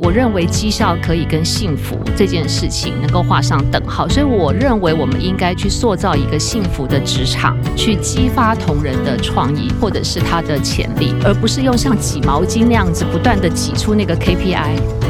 我认为绩效可以跟幸福这件事情能够画上等号，所以我认为我们应该去塑造一个幸福的职场，去激发同仁的创意或者是他的潜力，而不是用像挤毛巾那样子不断的挤出那个 KPI。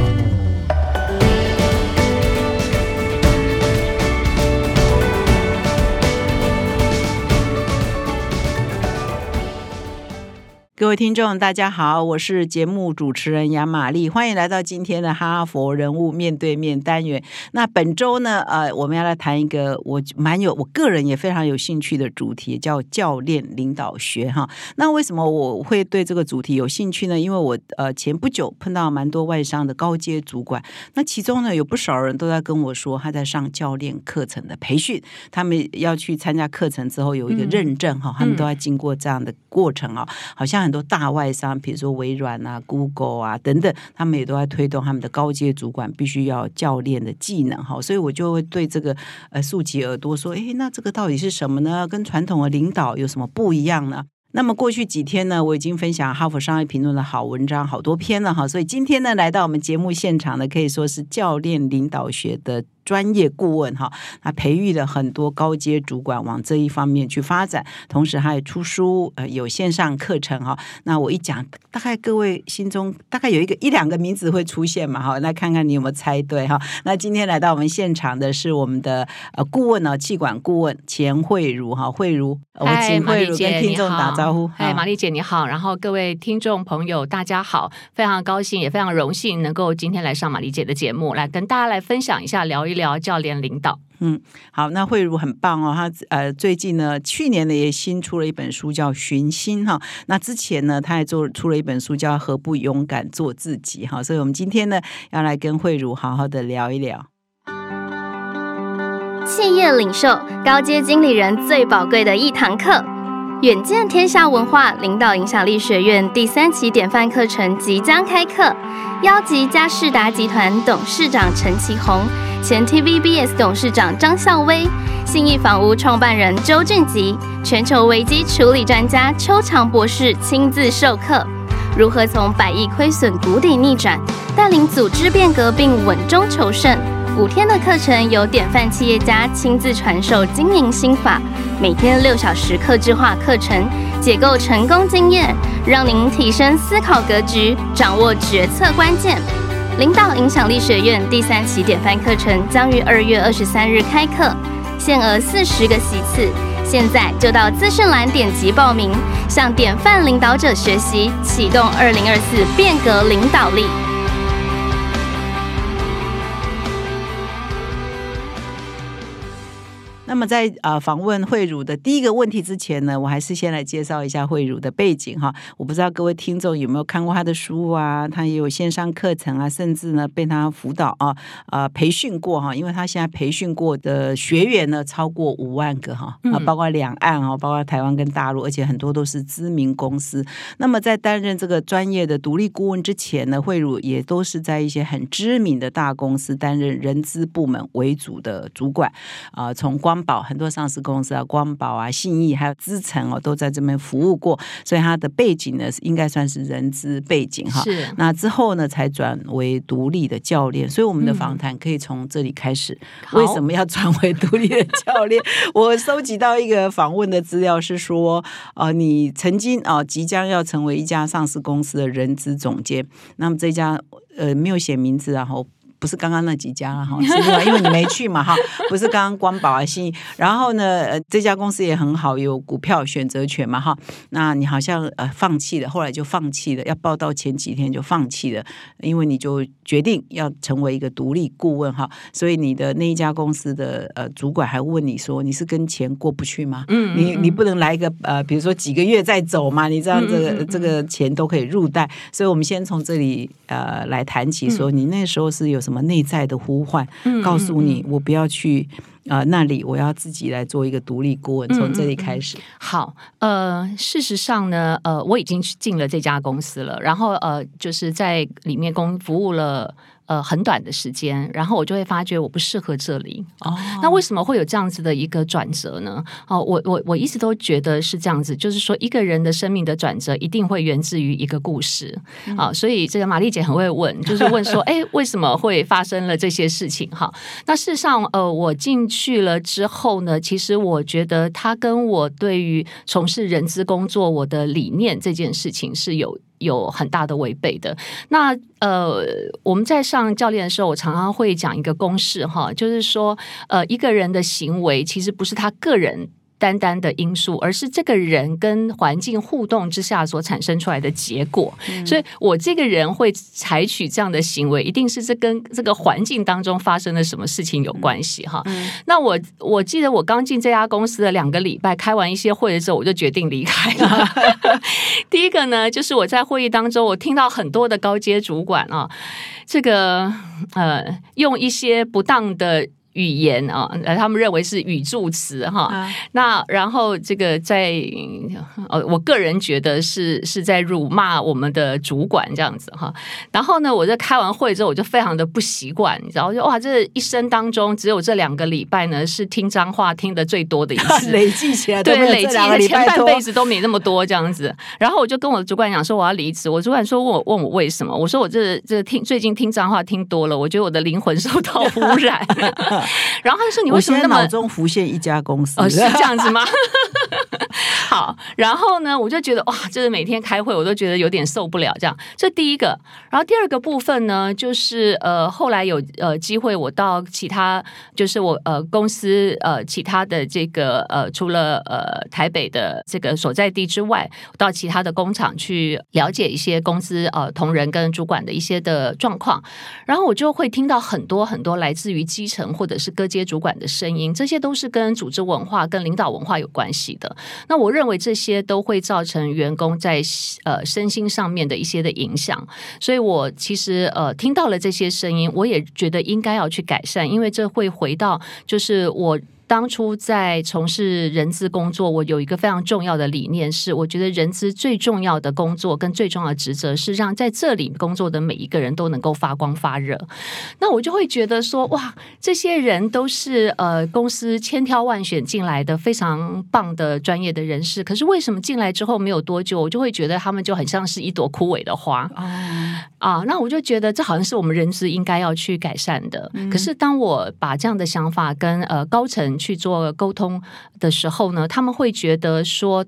各位听众，大家好，我是节目主持人杨玛丽，欢迎来到今天的哈佛人物面对面单元。那本周呢，呃，我们要来谈一个我蛮有，我个人也非常有兴趣的主题，叫教练领导学哈。那为什么我会对这个主题有兴趣呢？因为我呃前不久碰到蛮多外商的高阶主管，那其中呢有不少人都在跟我说，他在上教练课程的培训，他们要去参加课程之后有一个认证哈，他们都要经过这样的过程啊，好像。很多大外商，比如说微软啊、Google 啊等等，他们也都在推动他们的高阶主管必须要教练的技能哈，所以我就会对这个呃竖起耳朵说，哎，那这个到底是什么呢？跟传统的领导有什么不一样呢？那么过去几天呢，我已经分享哈佛商业评论的好文章好多篇了哈，所以今天呢，来到我们节目现场的可以说是教练领导学的。专业顾问哈，那培育了很多高阶主管往这一方面去发展，同时还有出书，呃，有线上课程哈。那我一讲，大概各位心中大概有一个一两个名字会出现嘛哈。那看看你有没有猜对哈。那今天来到我们现场的是我们的呃顾问呢，气管顾问钱慧茹哈，慧茹，我请慧茹跟听众打招呼。哎，玛丽姐你好，然后各位听众朋友大家好，非常高兴也非常荣幸能够今天来上玛丽姐的节目，来跟大家来分享一下聊一。聊教练领导，嗯，好，那慧茹很棒哦，她呃最近呢，去年呢也新出了一本书叫《寻心》哈，那之前呢她还做出了一本书叫《何不勇敢做自己》哈，所以我们今天呢要来跟慧茹好好的聊一聊。企业领袖、高阶经理人最宝贵的一堂课，远见天下文化领导影响力学院第三期典范课程即将开课，邀集嘉士达集团董事长陈其宏。前 TVBS 董事长张孝威、信义房屋创办人周俊吉、全球危机处理专家邱强博士亲自授课，如何从百亿亏损谷底逆转，带领组织变革并稳中求胜。五天的课程由典范企业家亲自传授经营心法，每天六小时客制化课程，解构成功经验，让您提升思考格局，掌握决策关键。领导影响力学院第三期典范课程将于二月二十三日开课，限额四十个席次，现在就到资讯栏点击报名，向典范领导者学习，启动二零二四变革领导力。那么在啊访问慧茹的第一个问题之前呢，我还是先来介绍一下慧茹的背景哈。我不知道各位听众有没有看过他的书啊，他也有线上课程啊，甚至呢被他辅导啊啊培训过哈。因为他现在培训过的学员呢超过五万个哈啊，包括两岸啊，包括台湾跟大陆，而且很多都是知名公司。那么在担任这个专业的独立顾问之前呢，慧茹也都是在一些很知名的大公司担任人资部门为主的主管啊，从光宝很多上市公司啊，光宝啊、信义还有资诚哦，都在这边服务过，所以他的背景呢，应该算是人资背景哈。是那之后呢，才转为独立的教练。所以我们的访谈可以从这里开始。为什么要转为独立的教练？我收集到一个访问的资料是说，呃，你曾经啊，即将要成为一家上市公司的人资总监。那么这家呃没有写名字，然后。不是刚刚那几家了哈，是吧？因为你没去嘛哈，不是刚刚光宝啊新，然后呢，这家公司也很好，有股票选择权嘛哈。那你好像呃放弃了，后来就放弃了，要报道前几天就放弃了，因为你就决定要成为一个独立顾问哈。所以你的那一家公司的呃主管还问你说，你是跟钱过不去吗？嗯，你你不能来一个呃，比如说几个月再走嘛？你这样这个这个钱都可以入袋。所以我们先从这里呃来谈起，说你那时候是有。什么内在的呼唤？告诉你，我不要去啊那里，我要自己来做一个独立顾问。从这里开始。好，呃，事实上呢，呃，我已经进了这家公司了，然后呃，就是在里面工服务了。呃很短的时间，然后我就会发觉我不适合这里。哦，那为什么会有这样子的一个转折呢？哦，我我我一直都觉得是这样子，就是说一个人的生命的转折一定会源自于一个故事啊、所以这个玛丽姐很会问，就是问说，哎，为什么会发生了这些事情？哈，那事实上，呃，我进去了之后呢，其实我觉得他跟我对于从事人资工作我的理念这件事情是有。有很大的违背的。那呃，我们在上教练的时候，我常常会讲一个公式哈，就是说，呃，一个人的行为其实不是他个人。单单的因素，而是这个人跟环境互动之下所产生出来的结果。所以我这个人会采取这样的行为，一定是这跟这个环境当中发生了什么事情有关系哈。那我我记得我刚进这家公司的两个礼拜，开完一些会的时候，我就决定离开了。第一个呢，就是我在会议当中，我听到很多的高阶主管啊，这个呃，用一些不当的。语言啊，呃，他们认为是语助词哈。啊那然后这个在呃，我个人觉得是是在辱骂我们的主管这样子哈。然后呢，我在开完会之后，我就非常的不习惯，你知道，就哇，这一生当中只有这两个礼拜呢是听脏话听的最多的一次。累计起来都对，累积这两个的前半辈子都没那么多这样子。然后我就跟我的主管讲说我要离职，我主管说问我问我为什么，我说我这这听最近听脏话听多了，我觉得我的灵魂受到污染。然后他就说你为什么那么脑中浮现一家公司，哦，是这样子吗？好，然后呢，我就觉得哇，就是每天开会，我都觉得有点受不了。这样，这第一个。然后第二个部分呢，就是呃，后来有呃机会，我到其他，就是我呃公司呃其他的这个呃，除了呃台北的这个所在地之外，到其他的工厂去了解一些公司呃同仁跟主管的一些的状况。然后我就会听到很多很多来自于基层或者是各阶主管的声音，这些都是跟组织文化、跟领导文化有关系的。那我认为这些都会造成员工在呃身心上面的一些的影响，所以我其实呃听到了这些声音，我也觉得应该要去改善，因为这会回到就是我。当初在从事人资工作，我有一个非常重要的理念是，我觉得人资最重要的工作跟最重要的职责是让在这里工作的每一个人都能够发光发热。那我就会觉得说，哇，这些人都是呃公司千挑万选进来的非常棒的专业的人士，可是为什么进来之后没有多久，我就会觉得他们就很像是一朵枯萎的花哦，啊？那我就觉得这好像是我们人资应该要去改善的。可是当我把这样的想法跟呃高层去做沟通的时候呢，他们会觉得说。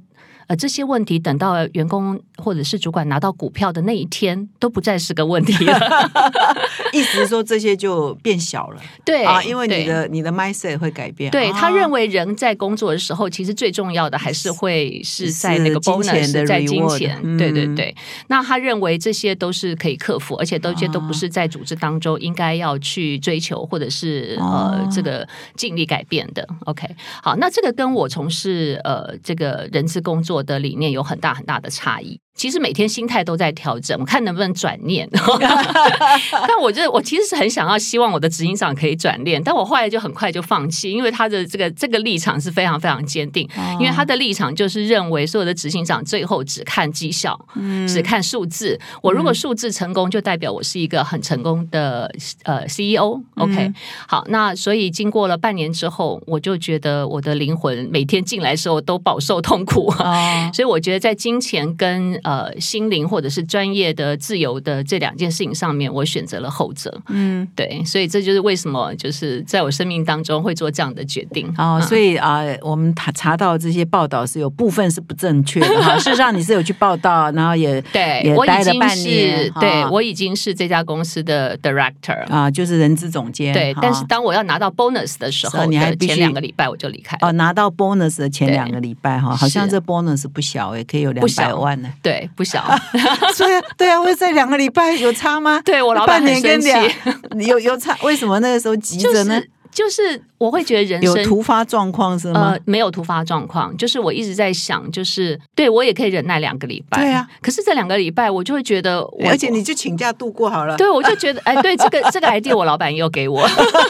呃，这些问题等到员工或者是主管拿到股票的那一天，都不再是个问题了。意思是说这些就变小了对啊，因为你的你的 mindset 会改变。对啊他认为人在工作的时候，其实最重要的还是会是在那个是金钱 bonus，的在金钱。嗯对对对，那他认为这些都是可以克服，而且都这些都不是在组织当中应该要去追求或者是哦呃这个尽力改变的。OK，好，那这个跟我从事呃这个人资工作的理念有很大很大的差异。其实每天心态都在调整，我看能不能转念。但我觉得我其实是很想要希望我的执行长可以转念，但我后来就很快就放弃，因为他的这个这个立场是非常非常坚定，因为他的立场就是认为所有的执行长最后只看绩效，只看数字。我如果数字成功，就代表我是一个很成功的呃 CEO。OK，、好，那所以经过了半年之后，我就觉得我的灵魂每天进来的时候都饱受痛苦。哦，所以我觉得在金钱跟呃心灵或者是专业的自由的这两件事情上面，我选择了后者。嗯，对，所以这就是为什么就是在我生命当中会做这样的决定。哦，所以啊、我们查查到这些报道是有部分是不正确的 哈。事实上，你是有去报道，然后也对也我已经待了半是年，对哈我已经是这家公司的 director。啊，就是人资总监。对，哈但是当我要拿到 bonus 的时候你还前两个礼拜我就离开了。哦，拿到 bonus 的前两个礼拜哈，好像这 bonus 不小哎，可以有两百万呢。对，不小。所以对啊，会在两个礼拜有差吗？对我老板半年跟很生气有有差，为什么那个时候急着呢？就是就是我会觉得人生有突发状况是吗呃？没有突发状况，就是我一直在想，就是对我也可以忍耐两个礼拜。对啊，可是这两个礼拜我就会觉得我，而且你就请假度过好了。对我就觉得哎，对这个这个 idea 我老板又给我，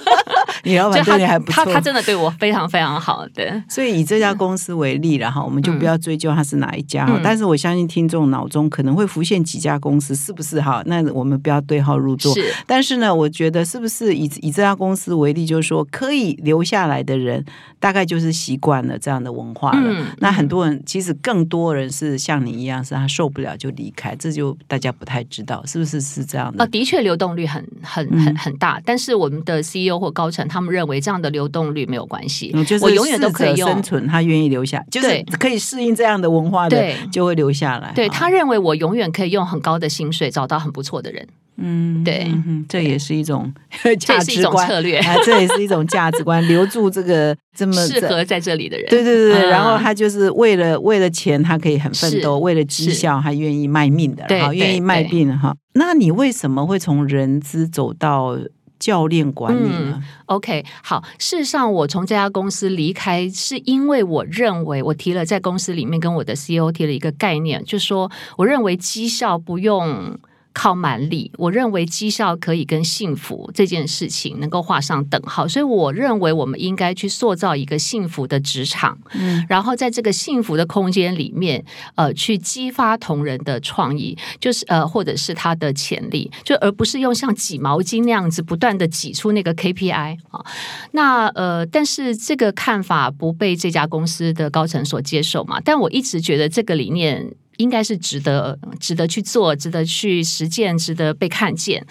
你老板对你还不错，他他真的对我非常非常好，对，所以以这家公司为例了哈，我们就不要追究他是哪一家哈。嗯但是我相信听众脑中可能会浮现几家公司，是不是哈？那我们不要对号入座。是但是呢，我觉得是不是以以这家公司为例，就是说可以留下来的人，大概就是习惯了这样的文化了。嗯那很多人其实更多人是像你一样，是他受不了就离开，这就大家不太知道是不是是这样呃，的。的确流动率很很嗯很很大，但是我们的 CEO 或高层他们认为这样的流动率没有关系，嗯就是我永远都可以用生。存，他愿意留下，就是可以适应这样的文化的对，就会留下来。对他认为我永远可以用很高的薪水找到很不错的人，嗯，对嗯 这也是一种这价也是一种值观，策略，啊，这也是一种价值观，留住这个这么适合在这里的人。对对对然后他就是为了为了钱，他可以很奋斗；是为了绩效，他愿意卖命的，好愿意卖命哈。那你为什么会从人资走到教练管理呢？OK，好。事实上，我从这家公司离开，是因为我认为我提了在公司里面跟我的 CEO 提了一个概念，就是说，我认为绩效不用。靠蛮力，我认为绩效可以跟幸福这件事情能够画上等号，所以我认为我们应该去塑造一个幸福的职场，嗯然后在这个幸福的空间里面，呃，去激发同仁的创意，就是呃，或者是他的潜力，就而不是用像挤毛巾那样子不断的挤出那个 KPI 啊。那呃，但是这个看法不被这家公司的高层所接受嘛？但我一直觉得这个理念。应该是值得值得去做，值得去实践，值得被看见。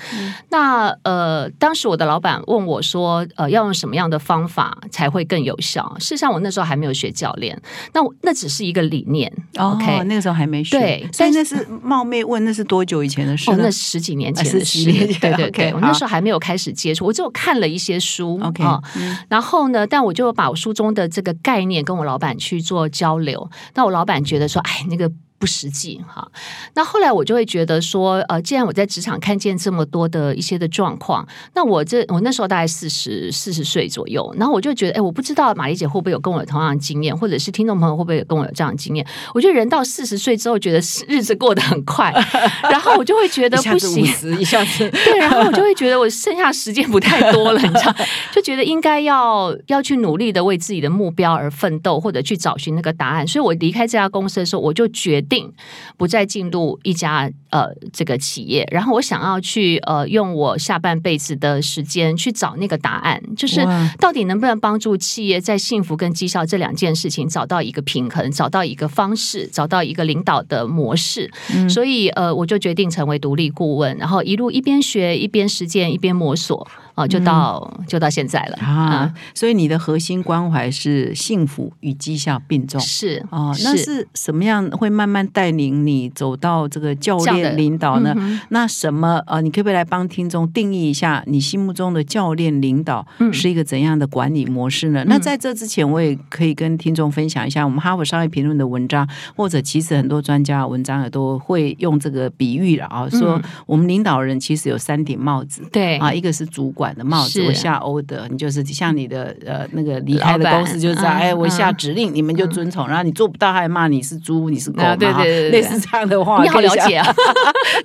那呃，当时我的老板问我说，呃，要用什么样的方法才会更有效？事实上，我那时候还没有学教练，那我那只是一个理念。哦 OK，那个时候还没学，对所以但那是冒昧问，那是多久以前的事哦，那十几年前啊的事，对对对，我那时候还没有开始接触，我只有看了一些书 OK，然后呢，但我就把我书中的这个概念跟我老板去做交流。那我老板觉得说，哎，那个。不实际哈，那后来我就会觉得说，呃，既然我在职场看见这么多的一些的状况，那我这我那时候大概四十四十岁左右，然后我就觉得，哎，我不知道玛丽姐会不会有跟我有同样的经验，或者是听众朋友会不会有跟我有这样的经验？我觉得人到四十岁之后，觉得日子过得很快，然后我就会觉得不行一下子 对，然后我就会觉得我剩下时间不太多了，你知道，就觉得应该要要去努力的为自己的目标而奋斗，或者去找寻那个答案。所以我离开这家公司的时候，我就决定不再进入一家呃这个企业，然后我想要去呃用我下半辈子的时间去找那个答案，就是到底能不能帮助企业在幸福跟绩效这两件事情找到一个平衡，找到一个方式，找到一个领导的模式。所以呃，我就决定成为独立顾问，然后一路一边学一边实践一边摸索啊、就到、就到现在了啊，所以你的核心关怀是幸福与绩效并重。是哦，那是什么样会慢慢带领你走到这个教练领导呢？嗯那什么呃，你可不可以来帮听众定义一下你心目中的教练领导嗯是一个怎样的管理模式呢？那在这之前，我也可以跟听众分享一下我们哈佛商业评论的文章，或者其实很多专家文章也都会用这个比喻了啊，说嗯我们领导人其实有三顶帽子。对啊，一个是主管的帽子，是。我下 order，你就是像你的呃那个离开的公司就是哎，我下嗯指令，你们就遵从，然后你做不到，还骂你是猪，你是狗对对对类似这样的话，你好了解啊，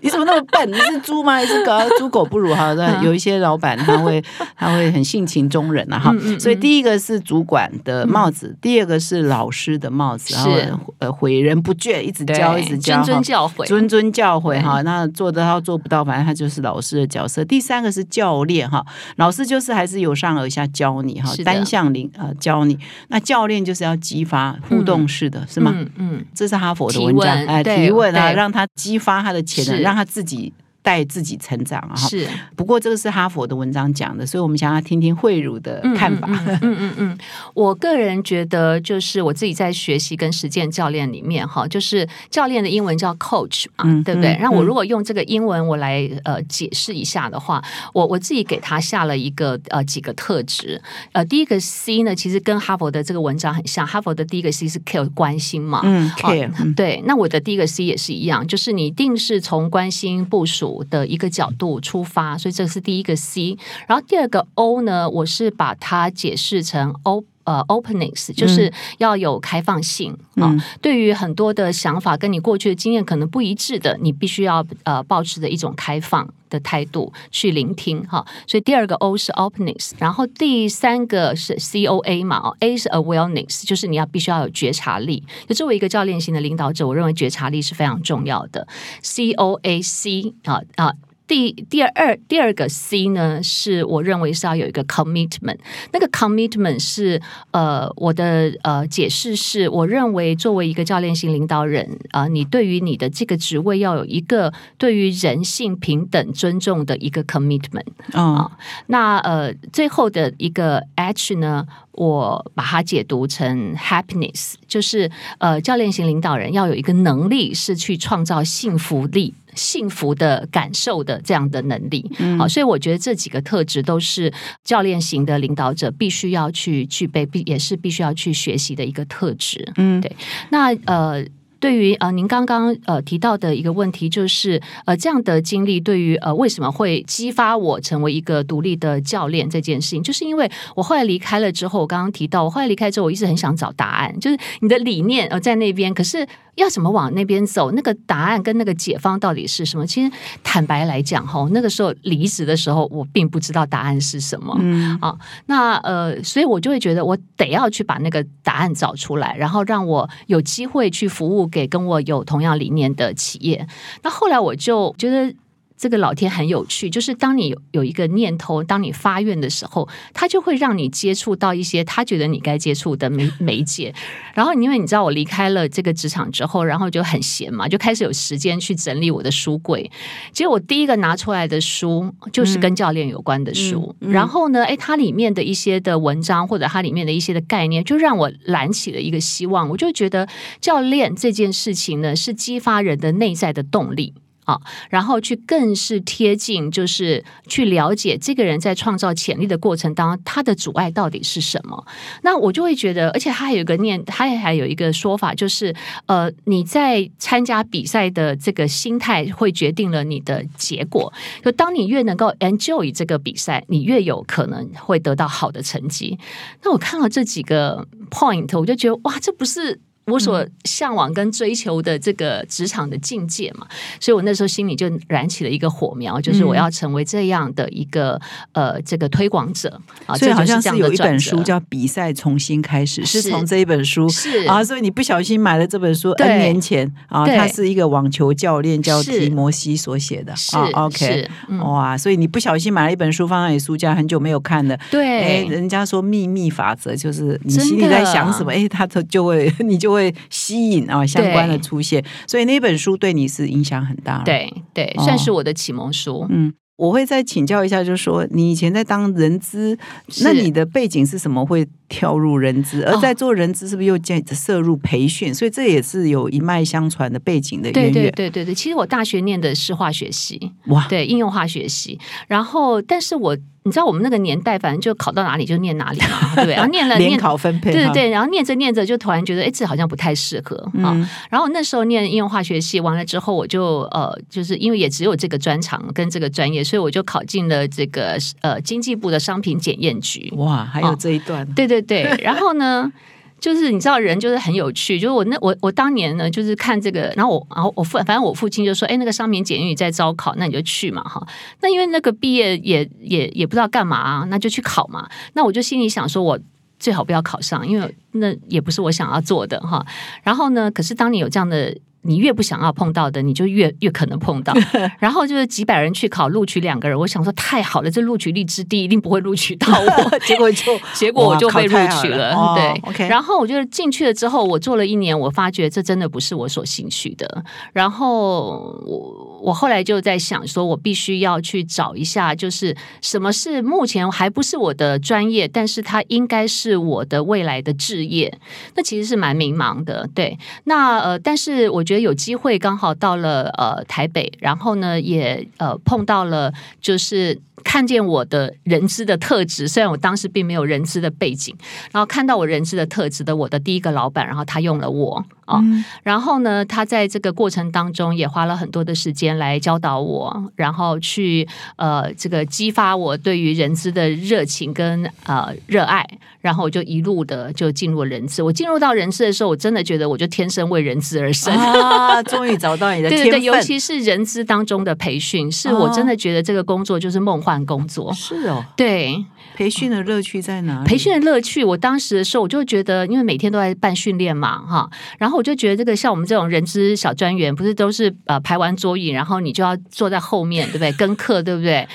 你怎么那么笨？你是猪吗？你是狗？猪狗不如哈。那有一些老板他会他会很性情中人啊哈。所以第一个是主管的帽子，第二个是老师的帽子，然后是呃诲人不倦，一直教一直教谆谆哈教诲，谆谆教诲对哈，那做得到做不到，反正他就是老师的角色。第三个是教练哈，老师就是还是由上而下教你哈单向领呃教你。那教练就是要激发互动式的，是吗？嗯嗯，这是哈佛的文章，问哎，提问啊，让他激发他的潜能，让他自己带自己成长啊。哈是不过这个是哈佛的文章讲的，所以我们想要听听慧茹的看法。嗯嗯嗯我个人觉得，就是我自己在学习跟实践教练里面哈，就是教练的英文叫 coach 嘛，嗯对不对？嗯那我如果用这个英文我来呃解释一下的话，我我自己给他下了一个呃几个特质。呃，第一个 C 呢，其实跟哈佛的这个文章很像，哈佛的第一个 C 是 care 关心嘛，嗯，care，嗯对，那我的第一个 C 也是一样，就是你一定是从关心部署的一个角度出发，所以这是第一个 C。然后第二个 O 呢，我是把它解释成 O。呃，openness 就是要有开放性啊。嗯对于很多的想法跟你过去的经验可能不一致的，你必须要呃保持的一种开放的态度去聆听哈。所以第二个 O 是 openness，然后第三个是 C O A 嘛哦，A 是 awareness，就是你要必须要有觉察力。就作为一个教练型的领导者，我认为觉察力是非常重要的。C O A C 啊啊。第第二第二个 C 呢，是我认为是要有一个 commitment。那个 commitment 是呃，我的呃解释是，我认为作为一个教练型领导人啊、你对于你的这个职位要有一个对于人性平等尊重的一个 commitment。嗯那呃，最后的一个 H 呢，我把它解读成 happiness，就是呃，教练型领导人要有一个能力是去创造幸福力。幸福的感受的这样的能力，好、所以我觉得这几个特质都是教练型的领导者必须要去具备，必也是必须要去学习的一个特质。嗯对。那呃，对于呃您刚刚呃提到的一个问题，就是呃这样的经历对于呃为什么会激发我成为一个独立的教练这件事情，就是因为我后来离开了之后，我刚刚提到我后来离开之后，我一直很想找答案，就是你的理念呃在那边，可是。要怎么往那边走？那个答案跟那个解方到底是什么？其实坦白来讲，哈，那个时候离职的时候，我并不知道答案是什么。嗯啊，那呃，所以我就会觉得我得要去把那个答案找出来，然后让我有机会去服务给跟我有同样理念的企业。那后来我就觉得。这个老天很有趣，就是当你有有一个念头，当你发愿的时候，他就会让你接触到一些他觉得你该接触的媒媒介。然后，因为你知道我离开了这个职场之后，然后就很闲嘛，就开始有时间去整理我的书柜。结果我第一个拿出来的书就是跟教练有关的书，嗯嗯然后呢，诶，它里面的一些的文章或者它里面的一些的概念，就让我燃起了一个希望。我就觉得教练这件事情呢，是激发人的内在的动力。啊，然后去更是贴近，就是去了解这个人在创造潜力的过程当中，他的阻碍到底是什么。那我就会觉得，而且他还有一个念，他也还有一个说法，就是呃，你在参加比赛的这个心态会决定了你的结果。就当你越能够 enjoy 这个比赛，你越有可能会得到好的成绩。那我看到这几个 point，我就觉得哇，这不是。我所向往跟追求的这个职场的境界嘛，所以我那时候心里就燃起了一个火苗，就是我要成为这样的一个呃这个推广者啊。所以好像是有一本书叫《比赛重新开始》，是。是从这一本书是。啊，所以你不小心买了这本书 N 年前啊，对。他是一个网球教练叫提摩西所写的啊，OK，嗯。哇，所以你不小心买了一本书放在你书架，很久没有看的。哎，对人家说秘密法则就是你心里在想什么，哎，他就就会 你就会吸引啊相关的出现，所以那本书对你是影响很大。，对对，哦算是我的启蒙书。嗯。我会再请教一下，就是说你以前在当人资，那你的背景是什么？会跳入人资，而哦在做人资是不是又建涉入培训？所以这也是有一脉相传的背景的对对渊源。对对对，其实我大学念的是化学系，哇，对应用化学系，然后但是我你知道我们那个年代，反正就考到哪里就念哪里嘛，对不对？然后念了联念。考分配，对对对，然后念着念着就突然觉得，哎，这好像不太适合啊。嗯然后那时候念应用化学系完了之后，我就呃，就是因为也只有这个专长跟这个专业，所以我就考进了这个呃经济部的商品检验局。哇，还有哦这一段，对对对，然后呢？就是你知道人就是很有趣，就是我那我我当年呢就是看这个，然后我然后我父反正我父亲就说，哎，那个商品检验在招考，那你就去嘛哈。那因为那个毕业也也也不知道干嘛、啊，那就去考嘛。那我就心里想说，我最好不要考上，因为那也不是我想要做的哈。然后呢，可是当你有这样的。你越不想要碰到的，你就越越可能碰到。然后就是几百人去考，录取两个人，我想说太好了，这录取率之低，一定不会录取到我。结果就 结果我就被录取了，哦对。然后我就进去了之后，我做了一年，我发觉这真的不是我所兴趣的。然后我我后来就在想，说我必须要去找一下，就是什么是目前还不是我的专业，但是它应该是我的未来的志业。那其实是蛮迷茫的，对。那呃，但是我觉得有机会刚好到了呃台北，然后呢也呃碰到了就是看见我的人资的特质，虽然我当时并没有人资的背景，然后看到我人资的特质的我的第一个老板，然后他用了我啊，然后呢，他在这个过程当中也花了很多的时间来教导我，然后去呃这个激发我对于人资的热情跟呃热爱，然后我就一路的就进入人资。我进入到人资的时候，我真的觉得我就天生为人资而生 啊！终于找到你的天分，尤其是人资当中的培训，是我真的觉得这个工作就是梦幻工作。是哦，对，培训的乐趣在哪？培训的乐趣，我当时的时候我就觉得，因为每天都在办训练嘛，哈，然后我就觉得这个像我们这种人资小专员，不是都是呃排完桌椅，然后你就要坐在后面，对不对？跟课，对不对？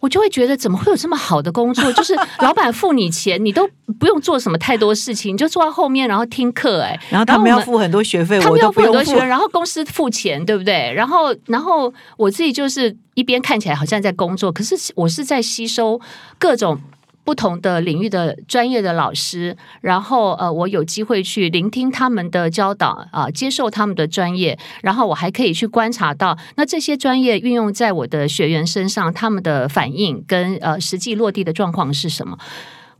我就会觉得，怎么会有这么好的工作？就是 老板付你钱，你都不用做什么太多事情，你就坐在后面，然后听课，哎，然后他们要付很多学费，他们要付很多学费，然后公司付钱，对不对？然后，然后我自己就是一边看起来好像在工作，可是我是在吸收各种。不同的领域的专业的老师，然后呃，我有机会去聆听他们的教导啊，接受他们的专业，然后我还可以去观察到，那这些专业运用在我的学员身上，他们的反应跟呃实际落地的状况是什么。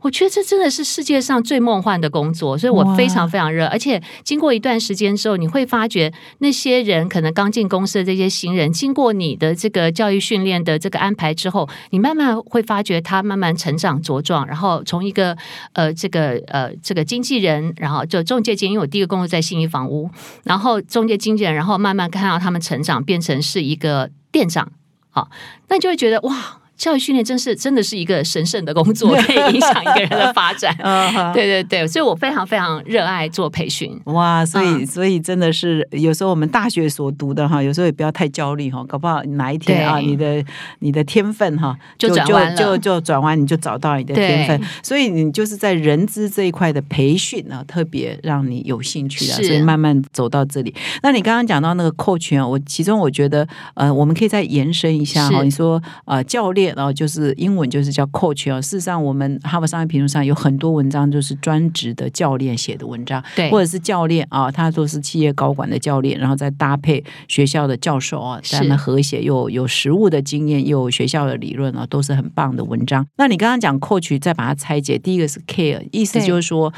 我觉得这真的是世界上最梦幻的工作，所以我非常非常热。而且经过一段时间之后，你会发觉那些人可能刚进公司的这些新人，经过你的这个教育训练的这个安排之后，你慢慢会发觉他慢慢成长茁壮，然后从一个呃这个呃这个经纪人，然后就中介经，因为我第一个工作在信义房屋，然后中介经纪人，然后慢慢看到他们成长，变成是一个店长，好，那就会觉得哇。教育训练真是真的是一个神圣的工作，可以影响一个人的发展。对对对，所以我非常非常热爱做培训。哇，所以所以真的是有时候我们大学所读的哈，有时候也不要太焦虑哈，搞不好哪一天啊，你的你的天分哈就就就就转弯，你就找到你的天分。所以你就是在人资这一块的培训呢，特别让你有兴趣的，所以慢慢走到这里。那你刚刚讲到那个 coach 啊，我其中我觉得呃，我们可以再延伸一下哈，你说呃教练。然后就是英文就是叫 coach 啊。事实上，我们哈佛商业评论上有很多文章就是专职的教练写的文章，对，或者是教练啊，他都是企业高管的教练，然后再搭配学校的教授啊，他们和谐又有实务的经验，又有学校的理论啊，都是很棒的文章。那你刚刚讲 coach，再把它拆解，第一个是 care，意思就是说。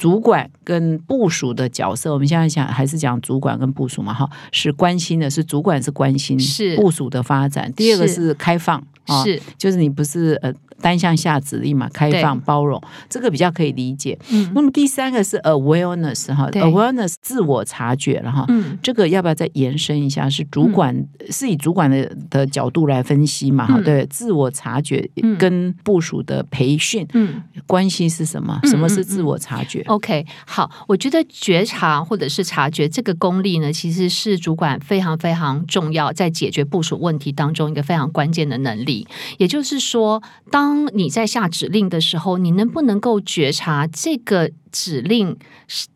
主管跟部署的角色，我们现在讲还是讲主管跟部署嘛，哈，是关心的，是主管是关心是部署的发展。第二个是开放，是就是你不是呃。单向下指令嘛，开放包容，这个比较可以理解。嗯，那么第三个是 awareness 哈，awareness 自我察觉了哈。嗯，这个要不要再延伸一下？是主管是以主管的的角度来分析嘛？哈，对，自我察觉跟部署的培训，嗯，关系是什么？什么是自我察觉？OK，好，我觉得觉察或者是察觉这个功力呢，其实是主管非常非常重要，在解决部署问题当中一个非常关键的能力。也就是说，当当你在下指令的时候，你能不能够觉察这个指令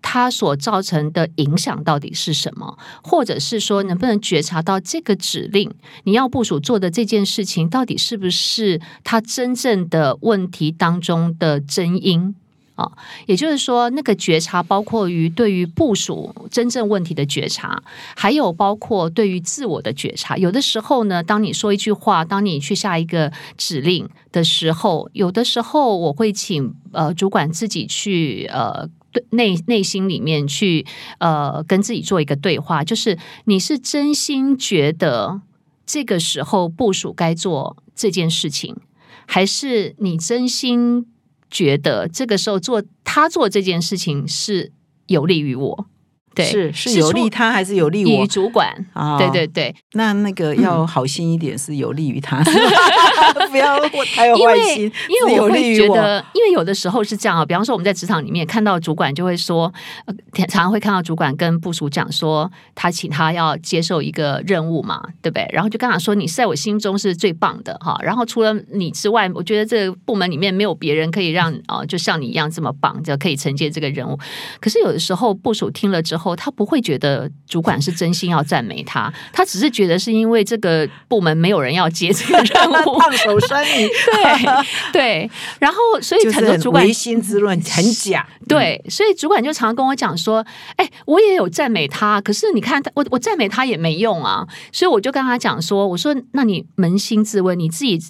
它所造成的影响到底是什么？或者是说，能不能觉察到这个指令你要部署做的这件事情，到底是不是它真正的问题当中的真因？啊，也就是说，那个觉察包括于对于部署真正问题的觉察，还有包括对于自我的觉察。有的时候呢，当你说一句话，当你去下一个指令的时候，有的时候我会请呃主管自己去呃对内内心里面去呃跟自己做一个对话，就是你是真心觉得这个时候部署该做这件事情，还是你真心？觉得这个时候做他做这件事情是有利于我。对，是是有利他还是有利我？主管啊，对对对，那那个要好心一点，是有利于他，不要太有坏心。因为我会觉得，因为有的时候是这样啊。比方说，我们在职场里面看到主管就会说，常常会看到主管跟部署讲说，他请他要接受一个任务嘛，对不对？然后就跟他说，你是在我心中是最棒的哈。然后除了你之外，我觉得这个部门里面没有别人可以让啊，就像你一样这么棒，就可以承接这个任务。可是有的时候部署听了之后。后他不会觉得主管是真心要赞美他，他只是觉得是因为这个部门没有人要接这个任务，烫手山芋。对对，然后所以很多主管唯心之论很假。对，所以主管就常常跟我讲说：“哎，我也有赞美他，可是你看他，我我赞美他也没用啊。”所以我就跟他讲说：“我说，那你扪心自问，你自己。”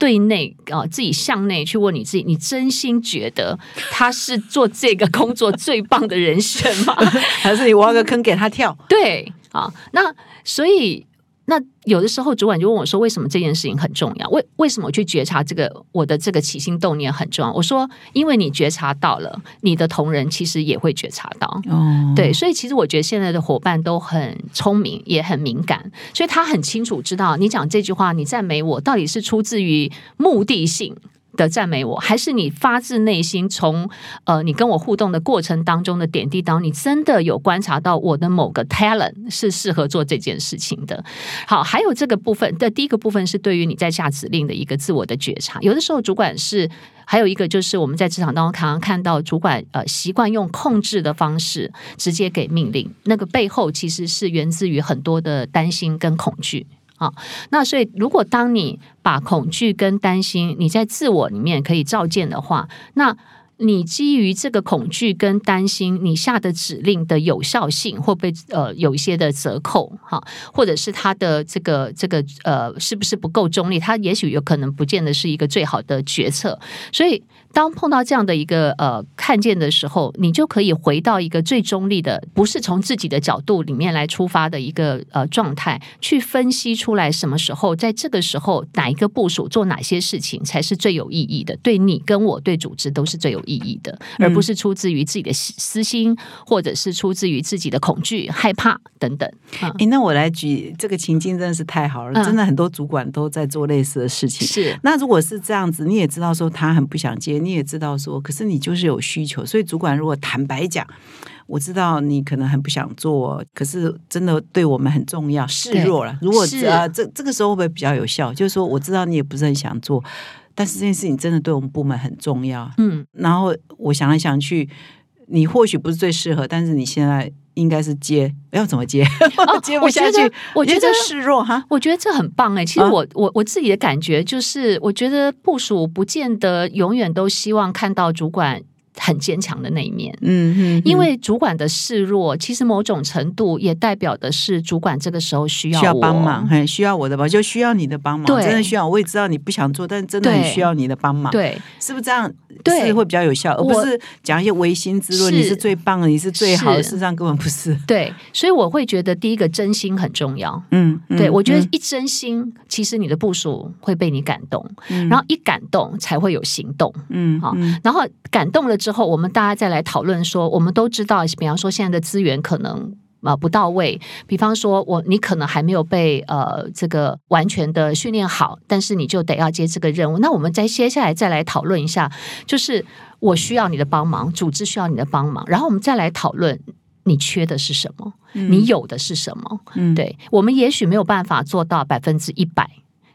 对内啊、自己向内去问你自己，你真心觉得他是做这个工作最棒的人选吗？还是你挖个坑给他跳？对啊，那所以那有的时候主管就问我说，为什么这件事情很重要？为为什么我去觉察这个我的这个起心动念很重要？我说，因为你觉察到了，你的同仁其实也会觉察到。哦，对，所以其实我觉得现在的伙伴都很聪明，也很敏感，所以他很清楚知道你讲这句话，你赞美我到底是出自于目的性。的赞美我，还是你发自内心从呃你跟我互动的过程当中的点滴当，你真的有观察到我的某个 talent 是适合做这件事情的。好，还有这个部分的第一个部分是对于你在下指令的一个自我的觉察。有的时候主管是还有一个就是我们在职场当中常常看到主管呃习惯用控制的方式直接给命令，那个背后其实是源自于很多的担心跟恐惧。啊，那所以如果当你把恐惧跟担心你在自我里面可以照见的话，那你基于这个恐惧跟担心，你下的指令的有效性会不会呃有一些的折扣哈，或者是它的这个这个呃是不是不够中立？它也许有可能不见得是一个最好的决策。所以当碰到这样的一个呃看见的时候，你就可以回到一个最中立的，不是从自己的角度里面来出发的一个呃状态，去分析出来什么时候在这个时候哪一个部署做哪些事情才是最有意义的，对你跟我对组织都是最有意义的，而不是出自于自己的私私心，或者是出自于自己的恐惧、害怕等等。嗯哎，那我来举这个情境，真的是太好了，嗯真的很多主管都在做类似的事情。是那如果是这样子，你也知道说他很不想接，你也知道说，可是你就是有需求，所以主管如果坦白讲，我知道你可能很不想做，可是真的对我们很重要，示弱了。如果是呃这这个时候会不会比较有效？就是说，我知道你也不是很想做，但是这件事情真的对我们部门很重要。嗯，然后我想来想去，你或许不是最适合，但是你现在应该是接，要怎么接？接不下去哦我觉得，我觉得示弱哈。我觉得这很棒哎、其实啊我、我我自己的感觉就是，我觉得部署不见得永远都希望看到主管很坚强的那一面。嗯嗯，因为主管的示弱，其实某种程度也代表的是主管这个时候需要需要我帮忙，。嘿，需要我的帮，就需要你的帮忙，对真的需要。我也知道你不想做，但真的很需要你的帮忙，对，是不是这样？对是会比较有效，而不是讲一些唯心之论。你是最棒的，你是最好的，事实上根本不是。对，所以我会觉得第一个真心很重要。嗯，嗯对，我觉得嗯一真心，其实你的部署会被你感动，嗯然后一感动才会有行动。好嗯嗯然后感动了之后，我们大家再来讨论说，我们都知道，比方说现在的资源可能。啊，不到位。比方说，我你可能还没有被呃这个完全的训练好，但是你就得要接这个任务。那我们再接下来再来讨论一下，就是我需要你的帮忙，组织需要你的帮忙，然后我们再来讨论你缺的是什么，你有的是什么。嗯对我们也许没有办法做到百分之一百，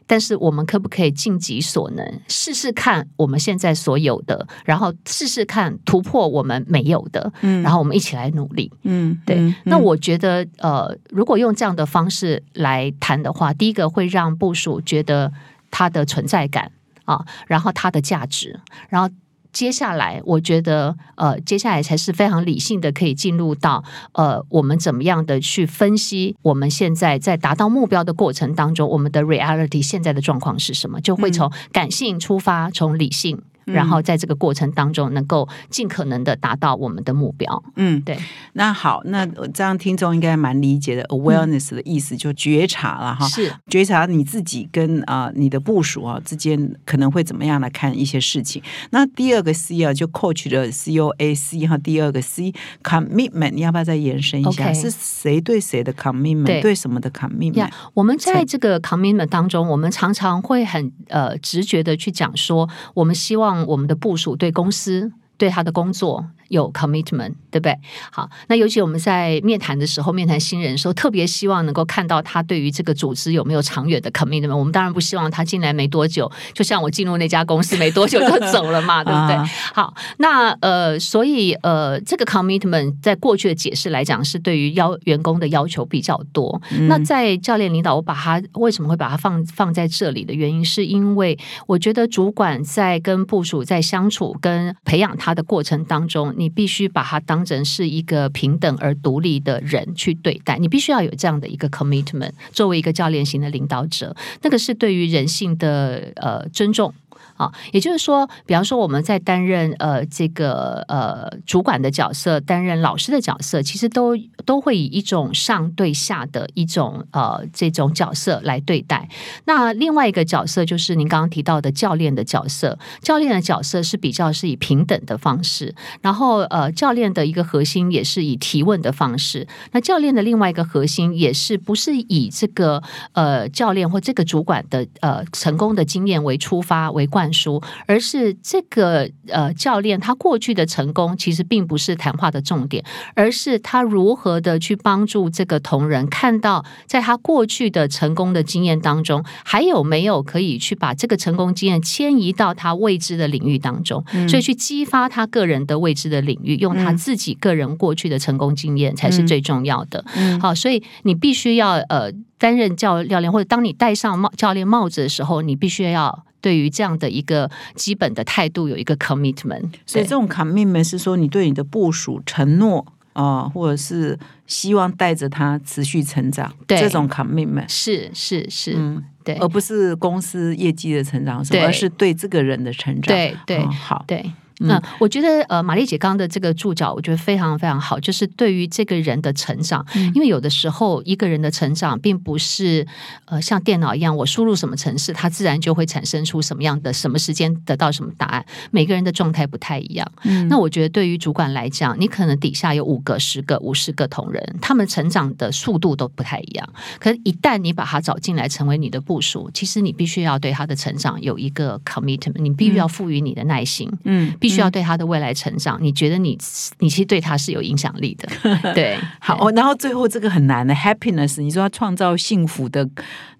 但是我们可不可以尽己所能，试试看我们现在所有的，然后试试看突破我们没有的，嗯然后我们一起来努力。嗯对，嗯那我觉得呃，如果用这样的方式来谈的话，第一个会让部署觉得它的存在感啊，然后它的价值，然后。接下来，我觉得，呃，接下来才是非常理性的，可以进入到，呃，我们怎么样的去分析我们现在在达到目标的过程当中，我们的 reality 现在的状况是什么？就会从感性出发，从理性，然后在这个过程当中，能够尽可能的达到我们的目标。嗯，对，那好，那这样听众应该蛮理解的。awareness 的意思就觉察了哈，是觉察你自己跟啊、你的部署啊之间可能会怎么样来看一些事情。那第二个 C 啊，就 coach 的 C O A C 哈，第二个 C commitment，你要不要再延伸一下是谁对谁的 commitment？对什么的 commitment？呀我们在这个 commitment 当中，我们常常会很呃直觉的去讲说，我们希望我们的部署对公司。对他的工作有 commitment，对不对？好，那尤其我们在面谈的时候，面谈新人的时候，特别希望能够看到他对于这个组织有没有长远的 commitment。我们当然不希望他进来没多久，就像我进入那家公司没多久就走了嘛，对不对？啊好，那呃，所以呃，这个 commitment 在过去的解释来讲，是对于要员工的要求比较多。嗯那在教练领导，我把他为什么会把它放放在这里的原因，是因为我觉得主管在跟部署在相处、跟培养他他的过程当中，你必须把他当成是一个平等而独立的人去对待，你必须要有这样的一个 commitment。作为一个教练型的领导者，那个是对于人性的呃尊重。啊，也就是说，比方说我们在担任呃这个呃主管的角色，担任老师的角色，其实都都会以一种上对下的一种呃这种角色来对待。那另外一个角色就是您刚刚提到的教练的角色，教练的角色是比较是以平等的方式，然后呃教练的一个核心也是以提问的方式。那教练的另外一个核心也是不是以这个呃教练或这个主管的呃成功的经验为出发为贯。书，而是这个呃教练他过去的成功，其实并不是谈话的重点，而是他如何的去帮助这个同仁看到，在他过去的成功的经验当中，还有没有可以去把这个成功经验迁移到他未知的领域当中，所以去激发他个人的未知的领域，用他自己个人过去的成功经验才是最重要的。好，所以你必须要呃担任教教练，或者当你戴上帽教练帽子的时候，你必须要。对于这样的一个基本的态度有一个 commitment，所以这种 commitment 是说你对你的部署承诺啊，或者是希望带着他持续成长，这种 commitment 是是是，嗯，对，而不是公司业绩的成长，而是对这个人的成长，对对，好，对。嗯，我觉得呃，玛丽姐刚的这个注脚，我觉得非常非常好。就是对于这个人的成长，因为有的时候一个人的成长，并不是呃像电脑一样，我输入什么城市，它自然就会产生出什么样的什么时间得到什么答案。每个人的状态不太一样。那我觉得对于主管来讲，你可能底下有五个、十个、五十个同仁，他们成长的速度都不太一样。可是，一旦你把他找进来成为你的部署，其实你必须要对他的成长有一个 commitment，你必须要赋予你的耐心。嗯。必须要对他的未来成长，你觉得你你其实对他是有影响力的，对。好，然后最后这个很难的 happiness，你说要创造幸福的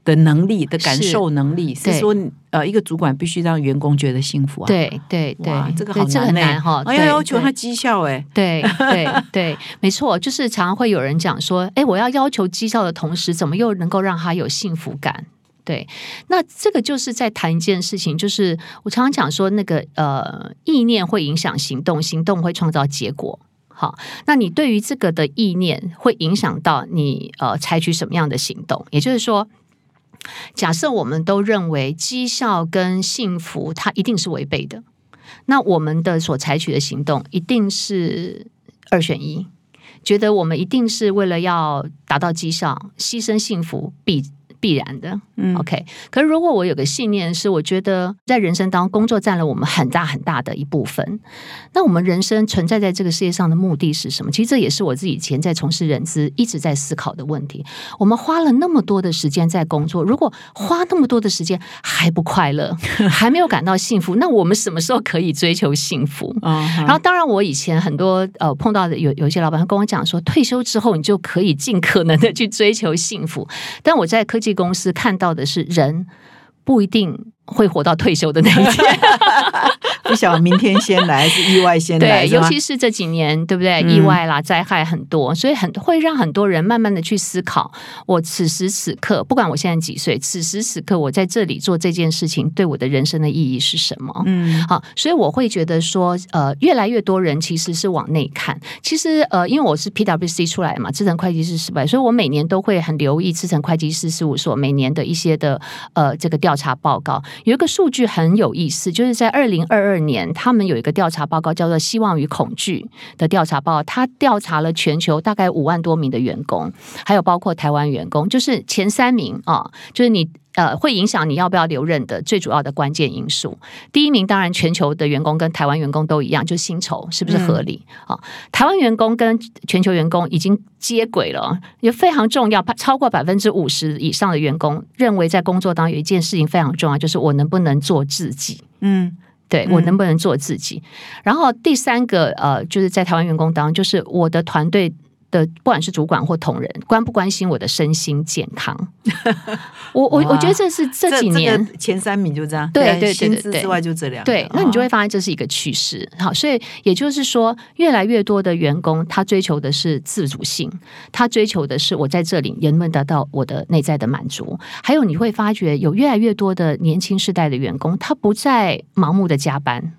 的能力的感受能力，是说呃一个主管必须让员工觉得幸福啊？对对对，这个好难哈，要要求他绩效哎，对对 对，没错，就是常常会有人讲说，哎，我要要求绩效的同时，怎么又能够让他有幸福感？对，那这个就是在谈一件事情，就是我常常讲说，那个呃，意念会影响行动，行动会创造结果。好，那你对于这个的意念会影响到你呃采取什么样的行动？也就是说，假设我们都认为绩效跟幸福它一定是违背的，那我们的所采取的行动一定是二选一，觉得我们一定是为了要达到绩效，牺牲幸福比。必然的，嗯，OK。可是如果我有个信念是，我觉得在人生当中，工作占了我们很大很大的一部分。那我们人生存在在这个世界上的目的是什么？其实这也是我自己以前在从事人资一直在思考的问题。我们花了那么多的时间在工作，如果花那么多的时间还不快乐，还没有感到幸福，那我们什么时候可以追求幸福？然后，当然，我以前很多呃碰到的有有一些老板跟我讲说，退休之后你就可以尽可能的去追求幸福。但我在科技公司看到的是人不一定。会活到退休的那一天，不晓得明天先来还是意外先来，对，尤其是这几年，对不对？意外啦，灾害很多，所以很会让很多人慢慢的去思考：我此时此刻，不管我现在几岁，此时此刻我在这里做这件事情，对我的人生的意义是什么？嗯，好，所以我会觉得说，呃，越来越多人其实是往内看。其实，呃，因为我是 PWC 出来嘛，资深会计师失败，所以我每年都会很留意资深会计师事务所每年的一些的呃这个调查报告。有一个数据很有意思，就是在二零二二年，他们有一个调查报告，叫做“希望与恐惧”的调查报告。他调查了全球大概五万多名的员工，还有包括台湾员工，就是前三名啊，就是你。呃，会影响你要不要留任的最主要的关键因素。第一名当然全球的员工跟台湾员工都一样，就是薪酬是不是合理啊？台湾员工跟全球员工已经接轨了，也非常重要。超过百分之五十以上的员工认为，在工作当中有一件事情非常重要，就是我能不能做自己。嗯，对我能不能做自己。然后第三个呃，就是在台湾员工当中，就是我的团队。的不管是主管或同仁，关不关心我的身心健康？我我我觉得这是这几年前三名就这样，对对对对之外就这两对，那你就会发现这是一个趋势。好，所以也就是说，越来越多的员工他追求的是自主性，他追求的是我在这里能不能得到我的内在的满足。还有你会发觉有越来越多的年轻世代的员工，他不再盲目的加班。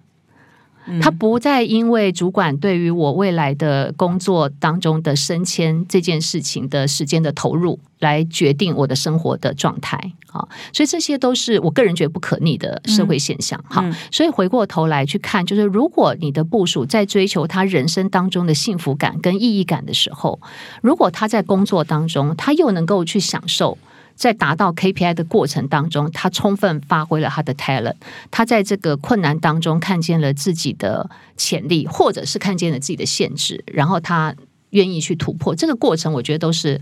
他不再因为主管对于我未来的工作当中的升迁这件事情的时间的投入来决定我的生活的状态啊，所以这些都是我个人觉得不可逆的社会现象。好，所以回过头来去看，就是如果你的部署在追求他人生当中的幸福感跟意义感的时候，如果他在工作当中他又能够去享受。在达到 KPI 的过程当中，他充分发挥了他的 talent。他在这个困难当中看见了自己的潜力，或者是看见了自己的限制，然后他愿意去突破。这个过程，我觉得都是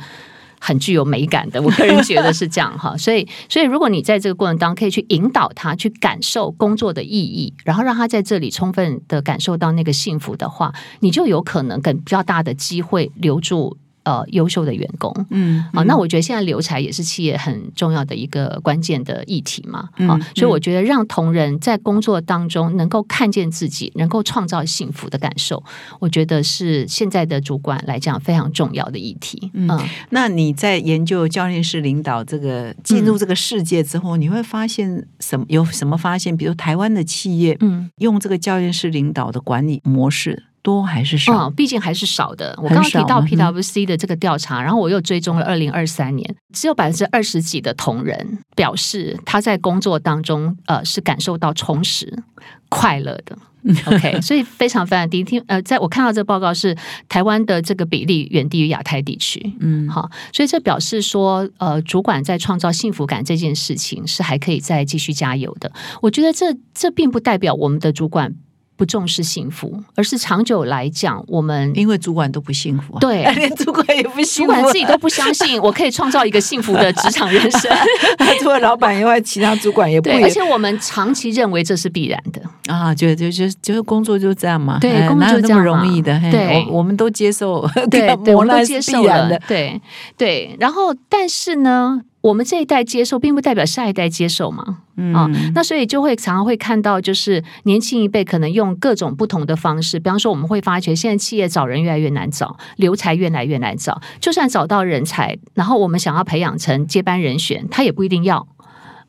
很具有美感的。我个人觉得是这样哈。所以，所以如果你在这个过程当中可以去引导他去感受工作的意义，然后让他在这里充分的感受到那个幸福的话，你就有可能更比较大的机会留住。呃，优秀的员工，嗯，啊，那我觉得现在留才也是企业很重要的一个关键的议题嘛，啊，所以我觉得让同仁在工作当中能够看见自己，能够创造幸福的感受，我觉得是现在的主管来讲非常重要的议题。嗯，那你在研究教练式领导这个进入这个世界之后，你会发现什么？有什么发现？比如台湾的企业，嗯，用这个教练式领导的管理模式。多还是少？毕竟还是少的。我刚刚提到 PwC 的这个调查，然后我又追踪了二零二三年，只有百分之二十几的同仁表示他在工作当中呃是感受到充实、快乐的。OK，所以非常非常低。听呃，在我看到这个报告是台湾的这个比例远低于亚太地区。嗯，好，所以这表示说呃，主管在创造幸福感这件事情是还可以再继续加油的。我觉得这这并不代表我们的主管。不重视幸福，而是长久来讲，我们因为主管都不幸福，对，连主管也不幸福，主管自己都不相信 我可以创造一个幸福的职场人生。除了老板以外，其他主管也不。而且我们长期认为这是必然的啊，觉得就就就是工作就这样嘛，对，工作这么容易的，对，我们都接受，对，我们都接受了，对对。然后，但是呢？我们这一代接受，并不代表下一代接受嘛？啊，那所以就会常常会看到，就是年轻一辈可能用各种不同的方式，比方说，我们会发觉现在企业找人越来越难找，留才越来越难找。就算找到人才，然后我们想要培养成接班人选，他也不一定要。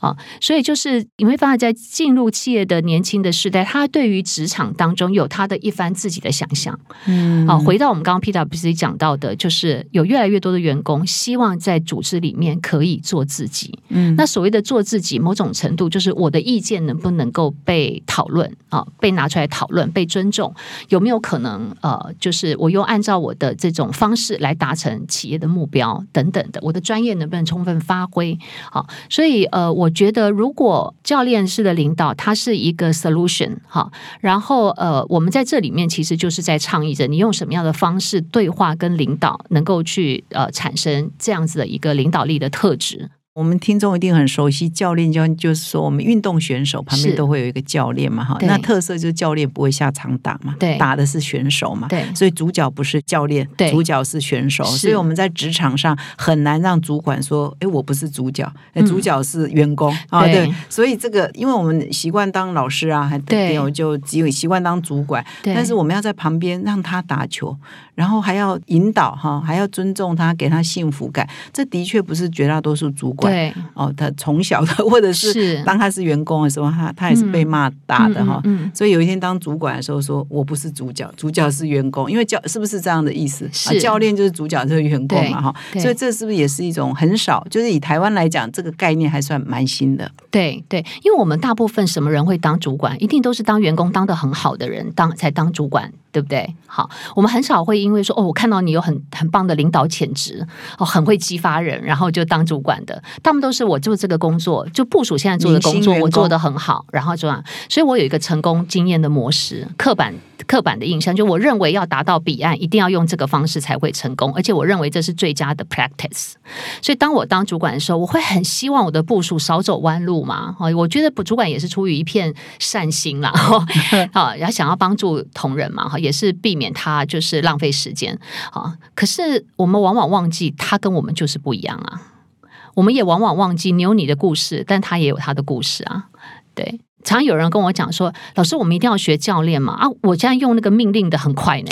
啊，所以就是你会发现，在进入企业的年轻的时代，他对于职场当中有他的一番自己的想象。嗯，好，回到我们刚刚 P W C 讲到的，就是有越来越多的员工希望在组织里面可以做自己。嗯，那所谓的做自己，某种程度就是我的意见能不能够被讨论啊，被拿出来讨论，被尊重，有没有可能呃，就是我又按照我的这种方式来达成企业的目标等等的，我的专业能不能充分发挥？好，所以呃，我。觉得，如果教练式的领导，它是一个 solution 哈，然后呃，我们在这里面其实就是在倡议着，你用什么样的方式对话跟领导，能够去呃产生这样子的一个领导力的特质。我们听众一定很熟悉教练，教就是说我们运动选手旁边都会有一个教练嘛，哈，那特色就是教练不会下场打嘛，对，打的是选手嘛，对，所以主角不是教练，对，主角是选手，所以我们在职场上很难让主管说，哎，我不是主角，哎，主角是员工啊，对，所以这个，因为我们习惯当老师啊，还有就只有习惯当主管，但是我们要在旁边让他打球。然后还要引导哈，还要尊重他，给他幸福感。这的确不是绝大多数主管哦，他从小的 或者是当他是员工的时候，他他也是被骂大的哈。所以有一天当主管的时候，说我不是主角，主角是员工，因为教是不是这样的意思？是教练就是主角，就是员工嘛哈。所以这是不是也是一种很少？就是以台湾来讲，这个概念还算蛮新的。对对，因为我们大部分什么人会当主管，一定都是当员工当的很好的人当才当主管。对不对？好，我们很少会因为说哦，我看到你有很很棒的领导潜质，哦，很会激发人，然后就当主管的。他们都是我做这个工作，就部署现在做的工作，我做的很好，然后这样。所以我有一个成功经验的模式，刻板刻板的印象，就我认为要达到彼岸，一定要用这个方式才会成功，而且我认为这是最佳的 practice。所以当我当主管的时候，我会很希望我的部署少走弯路嘛。哦，我觉得主管也是出于一片善心啦，啊，然后想要帮助同仁嘛，哈。也是避免他就是浪费时间啊！可是我们往往忘记他跟我们就是不一样啊！我们也往往忘记你有你的故事，但他也有他的故事啊！对，常有人跟我讲说：“老师，我们一定要学教练嘛？”啊，我现在用那个命令的很快呢。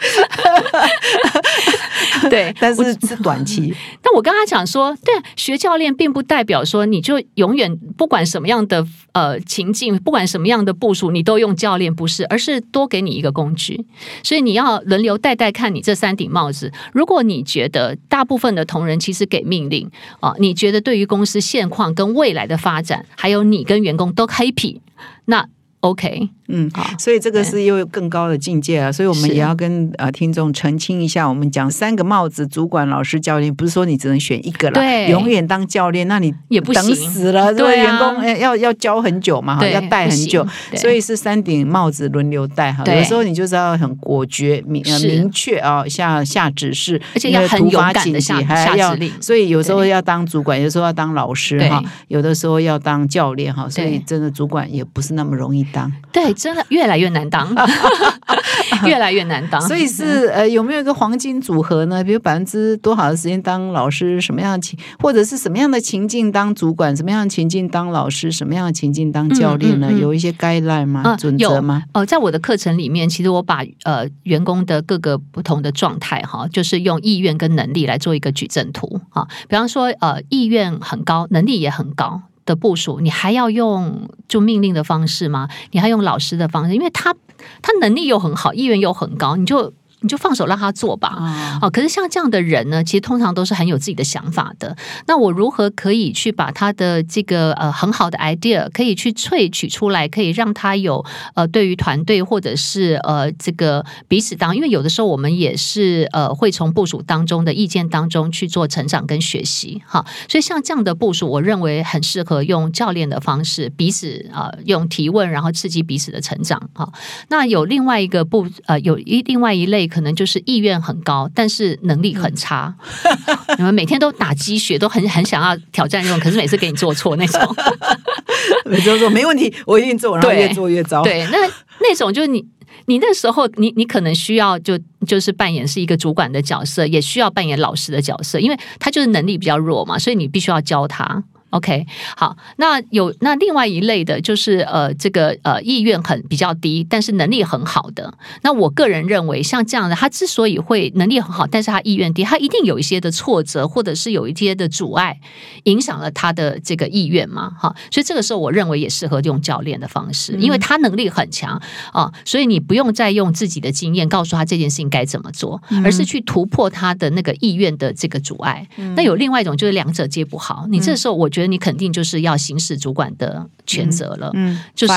对，但是是短期。但我跟他讲说，对，学教练并不代表说你就永远不管什么样的呃情境，不管什么样的部署，你都用教练，不是，而是多给你一个工具。所以你要轮流戴戴看你这三顶帽子。如果你觉得大部分的同仁其实给命令啊，你觉得对于公司现况跟未来的发展，还有你跟员工都 happy，那 OK。嗯，好所以这个是又有更高的境界啊！所以我们也要跟呃听众澄清一下，我们讲三个帽子：主管、老师、教练，不是说你只能选一个了，对，永远当教练，那你也不等死了。对，员工要要教很久嘛，要戴很久，所以是三顶帽子轮流戴哈。有时候你就是要很果决、明明确啊，下下指示，而且要很勇敢的下下指令。所以有时候要当主管，有时候要当老师哈，有的时候要当教练哈。所以真的主管也不是那么容易当。对。真的越来越难当，越来越难当。所以是呃，有没有一个黄金组合呢？比如百分之多少的时间当老师，什么样的情，或者是什么样的情境当主管，什么样的情境当老师，什么样的情境当教练呢？有一些 guideline 吗？准则吗？哦，在我的课程里面，其实我把呃员工的各个不同的状态哈，就是用意愿跟能力来做一个矩阵图啊。比方说呃，意愿很高，能力也很高。的部署，你还要用就命令的方式吗？你还用老师的方式？因为他他能力又很好，意愿又很高，你就。你就放手让他做吧，哦，可是像这样的人呢，其实通常都是很有自己的想法的。那我如何可以去把他的这个呃很好的 idea 可以去萃取出来，可以让他有呃对于团队或者是呃这个彼此当，因为有的时候我们也是呃会从部署当中的意见当中去做成长跟学习哈。所以像这样的部署，我认为很适合用教练的方式，彼此啊用提问，然后刺激彼此的成长哈。那有另外一个部呃有一另外一类。可能就是意愿很高，但是能力很差。你们每天都打鸡血，都很很想要挑战任务，可是每次给你做错那种。每次说没问题，我一定做，然后越做越糟。对，那那种就是你，你那时候你你可能需要就就是扮演是一个主管的角色，也需要扮演老师的角色，因为他就是能力比较弱嘛，所以你必须要教他。OK，好，那有那另外一类的，就是呃，这个呃意愿很比较低，但是能力很好的。那我个人认为，像这样的，他之所以会能力很好，但是他意愿低，他一定有一些的挫折，或者是有一些的阻碍，影响了他的这个意愿嘛，哈。所以这个时候，我认为也适合用教练的方式，因为他能力很强啊，所以你不用再用自己的经验告诉他这件事情该怎么做，而是去突破他的那个意愿的这个阻碍。那有另外一种，就是两者皆不好，你这时候我觉得。觉得你肯定就是要行使主管的权责了，嗯，就是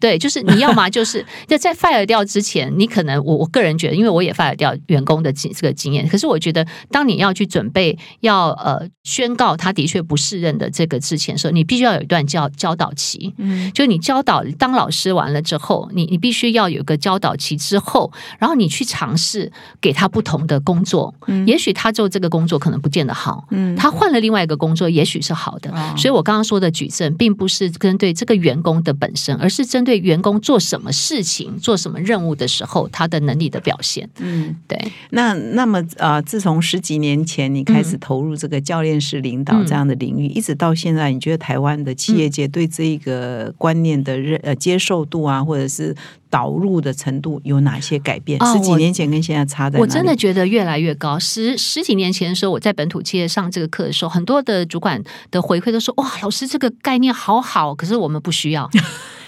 对，就是你要么就是 在在 fire 掉之前，你可能我我个人觉得，因为我也 fire 掉员工的经这个经验，可是我觉得当你要去准备要呃宣告他的确不适任的这个之前时候，你必须要有一段教教导期，嗯，就你教导当老师完了之后，你你必须要有一个教导期之后，然后你去尝试给他不同的工作，嗯，也许他做这个工作可能不见得好，嗯，他换了另外一个工作，也许是好的。所以，我刚刚说的举证，并不是针对这个员工的本身，而是针对员工做什么事情、做什么任务的时候，他的能力的表现。嗯，对。那那么呃，自从十几年前你开始投入这个教练式领导这样的领域，一直到现在，你觉得台湾的企业界对这一个观念的认呃接受度啊，或者是？导入的程度有哪些改变？十几年前跟现在差在哪我真的觉得越来越高。十十几年前的时候，我在本土企业上这个课的时候，很多的主管的回馈都说：“哇，老师这个概念好好，可是我们不需要。”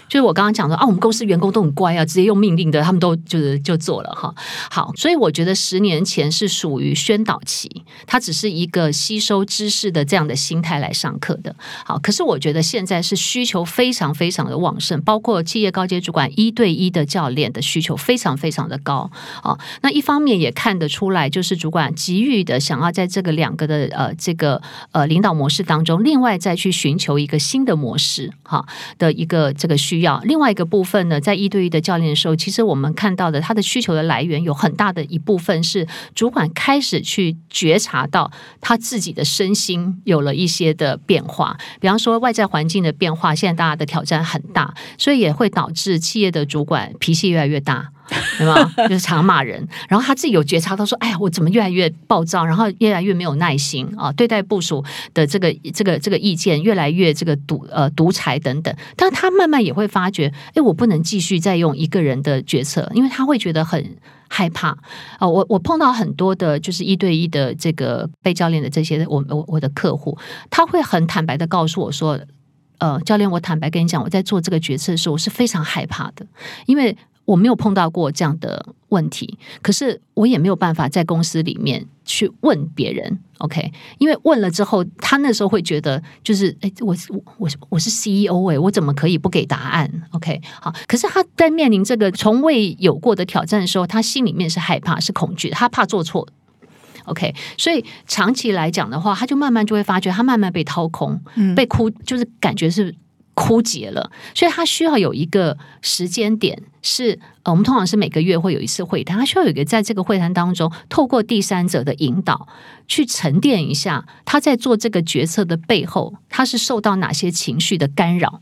就是我刚刚讲的啊，我们公司员工都很乖啊，直接用命令的，他们都就是就做了哈。好，所以我觉得十年前是属于宣导期，它只是一个吸收知识的这样的心态来上课的。好，可是我觉得现在是需求非常非常的旺盛，包括企业高阶主管一对一的教练的需求非常非常的高啊。那一方面也看得出来，就是主管急于的想要在这个两个的呃这个呃领导模式当中，另外再去寻求一个新的模式哈的一个这个需。需要另外一个部分呢，在一对一的教练的时候，其实我们看到的他的需求的来源有很大的一部分是主管开始去觉察到他自己的身心有了一些的变化，比方说外在环境的变化，现在大家的挑战很大，所以也会导致企业的主管脾气越来越大。对吗？就是常骂人，然后他自己有觉察到说，哎呀，我怎么越来越暴躁，然后越来越没有耐心啊，对待部署的这个这个这个意见越来越这个独呃独裁等等。但是他慢慢也会发觉，哎，我不能继续再用一个人的决策，因为他会觉得很害怕啊。我我碰到很多的就是一对一的这个被教练的这些我我我的客户，他会很坦白的告诉我说。呃，教练，我坦白跟你讲，我在做这个决策的时候，我是非常害怕的，因为我没有碰到过这样的问题，可是我也没有办法在公司里面去问别人，OK？因为问了之后，他那时候会觉得，就是哎，我我我我是 CEO 哎，我怎么可以不给答案？OK？好，可是他在面临这个从未有过的挑战的时候，他心里面是害怕，是恐惧，他怕做错。OK，所以长期来讲的话，他就慢慢就会发觉，他慢慢被掏空，被哭，就是感觉是枯竭了。所以他需要有一个时间点，是，我们通常是每个月会有一次会谈，他需要有一个在这个会谈当中，透过第三者的引导，去沉淀一下他在做这个决策的背后，他是受到哪些情绪的干扰。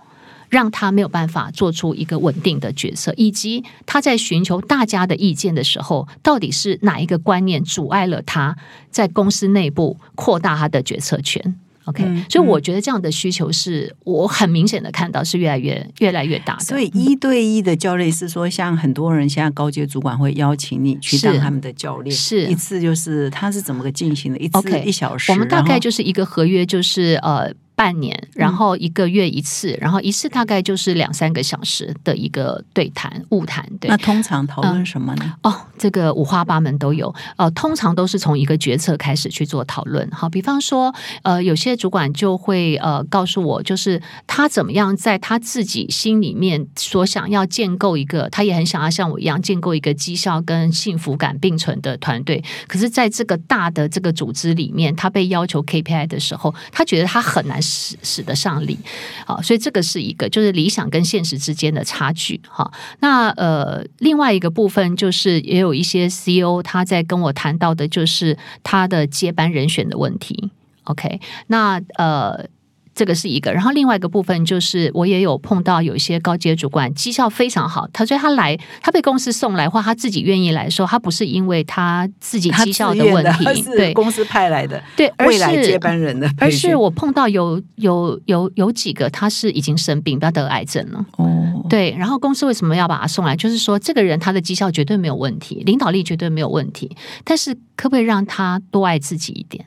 让他没有办法做出一个稳定的决策，以及他在寻求大家的意见的时候，到底是哪一个观念阻碍了他在公司内部扩大他的决策权？OK，所以我觉得这样的需求是我很明显的看到是越来越越来越大的。所以一对一的教练是说，像很多人现在高阶主管会邀请你去当他们的教练，是一次就是他是怎么个进行的？一次一小时，我们大概就是一个合约，就是呃。半年，然后一个月一次，然后一次大概就是两三个小时的一个对谈、物谈。对，那通常讨论什么呢？哦，这个五花八门都有。呃，通常都是从一个决策开始去做讨论。好，比方说，呃，有些主管就会呃告诉我，就是他怎么样在他自己心里面所想要建构一个，他也很想要像我一样建构一个绩效跟幸福感并存的团队。可是，在这个大的这个组织里面，他被要求 KPI 的时候，他觉得他很难。使使得上力，好，所以这个是一个就是理想跟现实之间的差距哈。那呃，另外一个部分就是也有一些 CEO 他在跟我谈到的，就是他的接班人选的问题。OK，那呃。这个是一个，然后另外一个部分就是，我也有碰到有一些高阶主管绩效非常好，他所以他来，他被公司送来或他自己愿意来说，他不是因为他自己绩效的问题，对公司派来的，对未来接班人的，而是我碰到有有有有几个他是已经生病，不要得癌症了，哦，对，然后公司为什么要把他送来？就是说这个人他的绩效绝对没有问题，领导力绝对没有问题，但是可不可以让他多爱自己一点？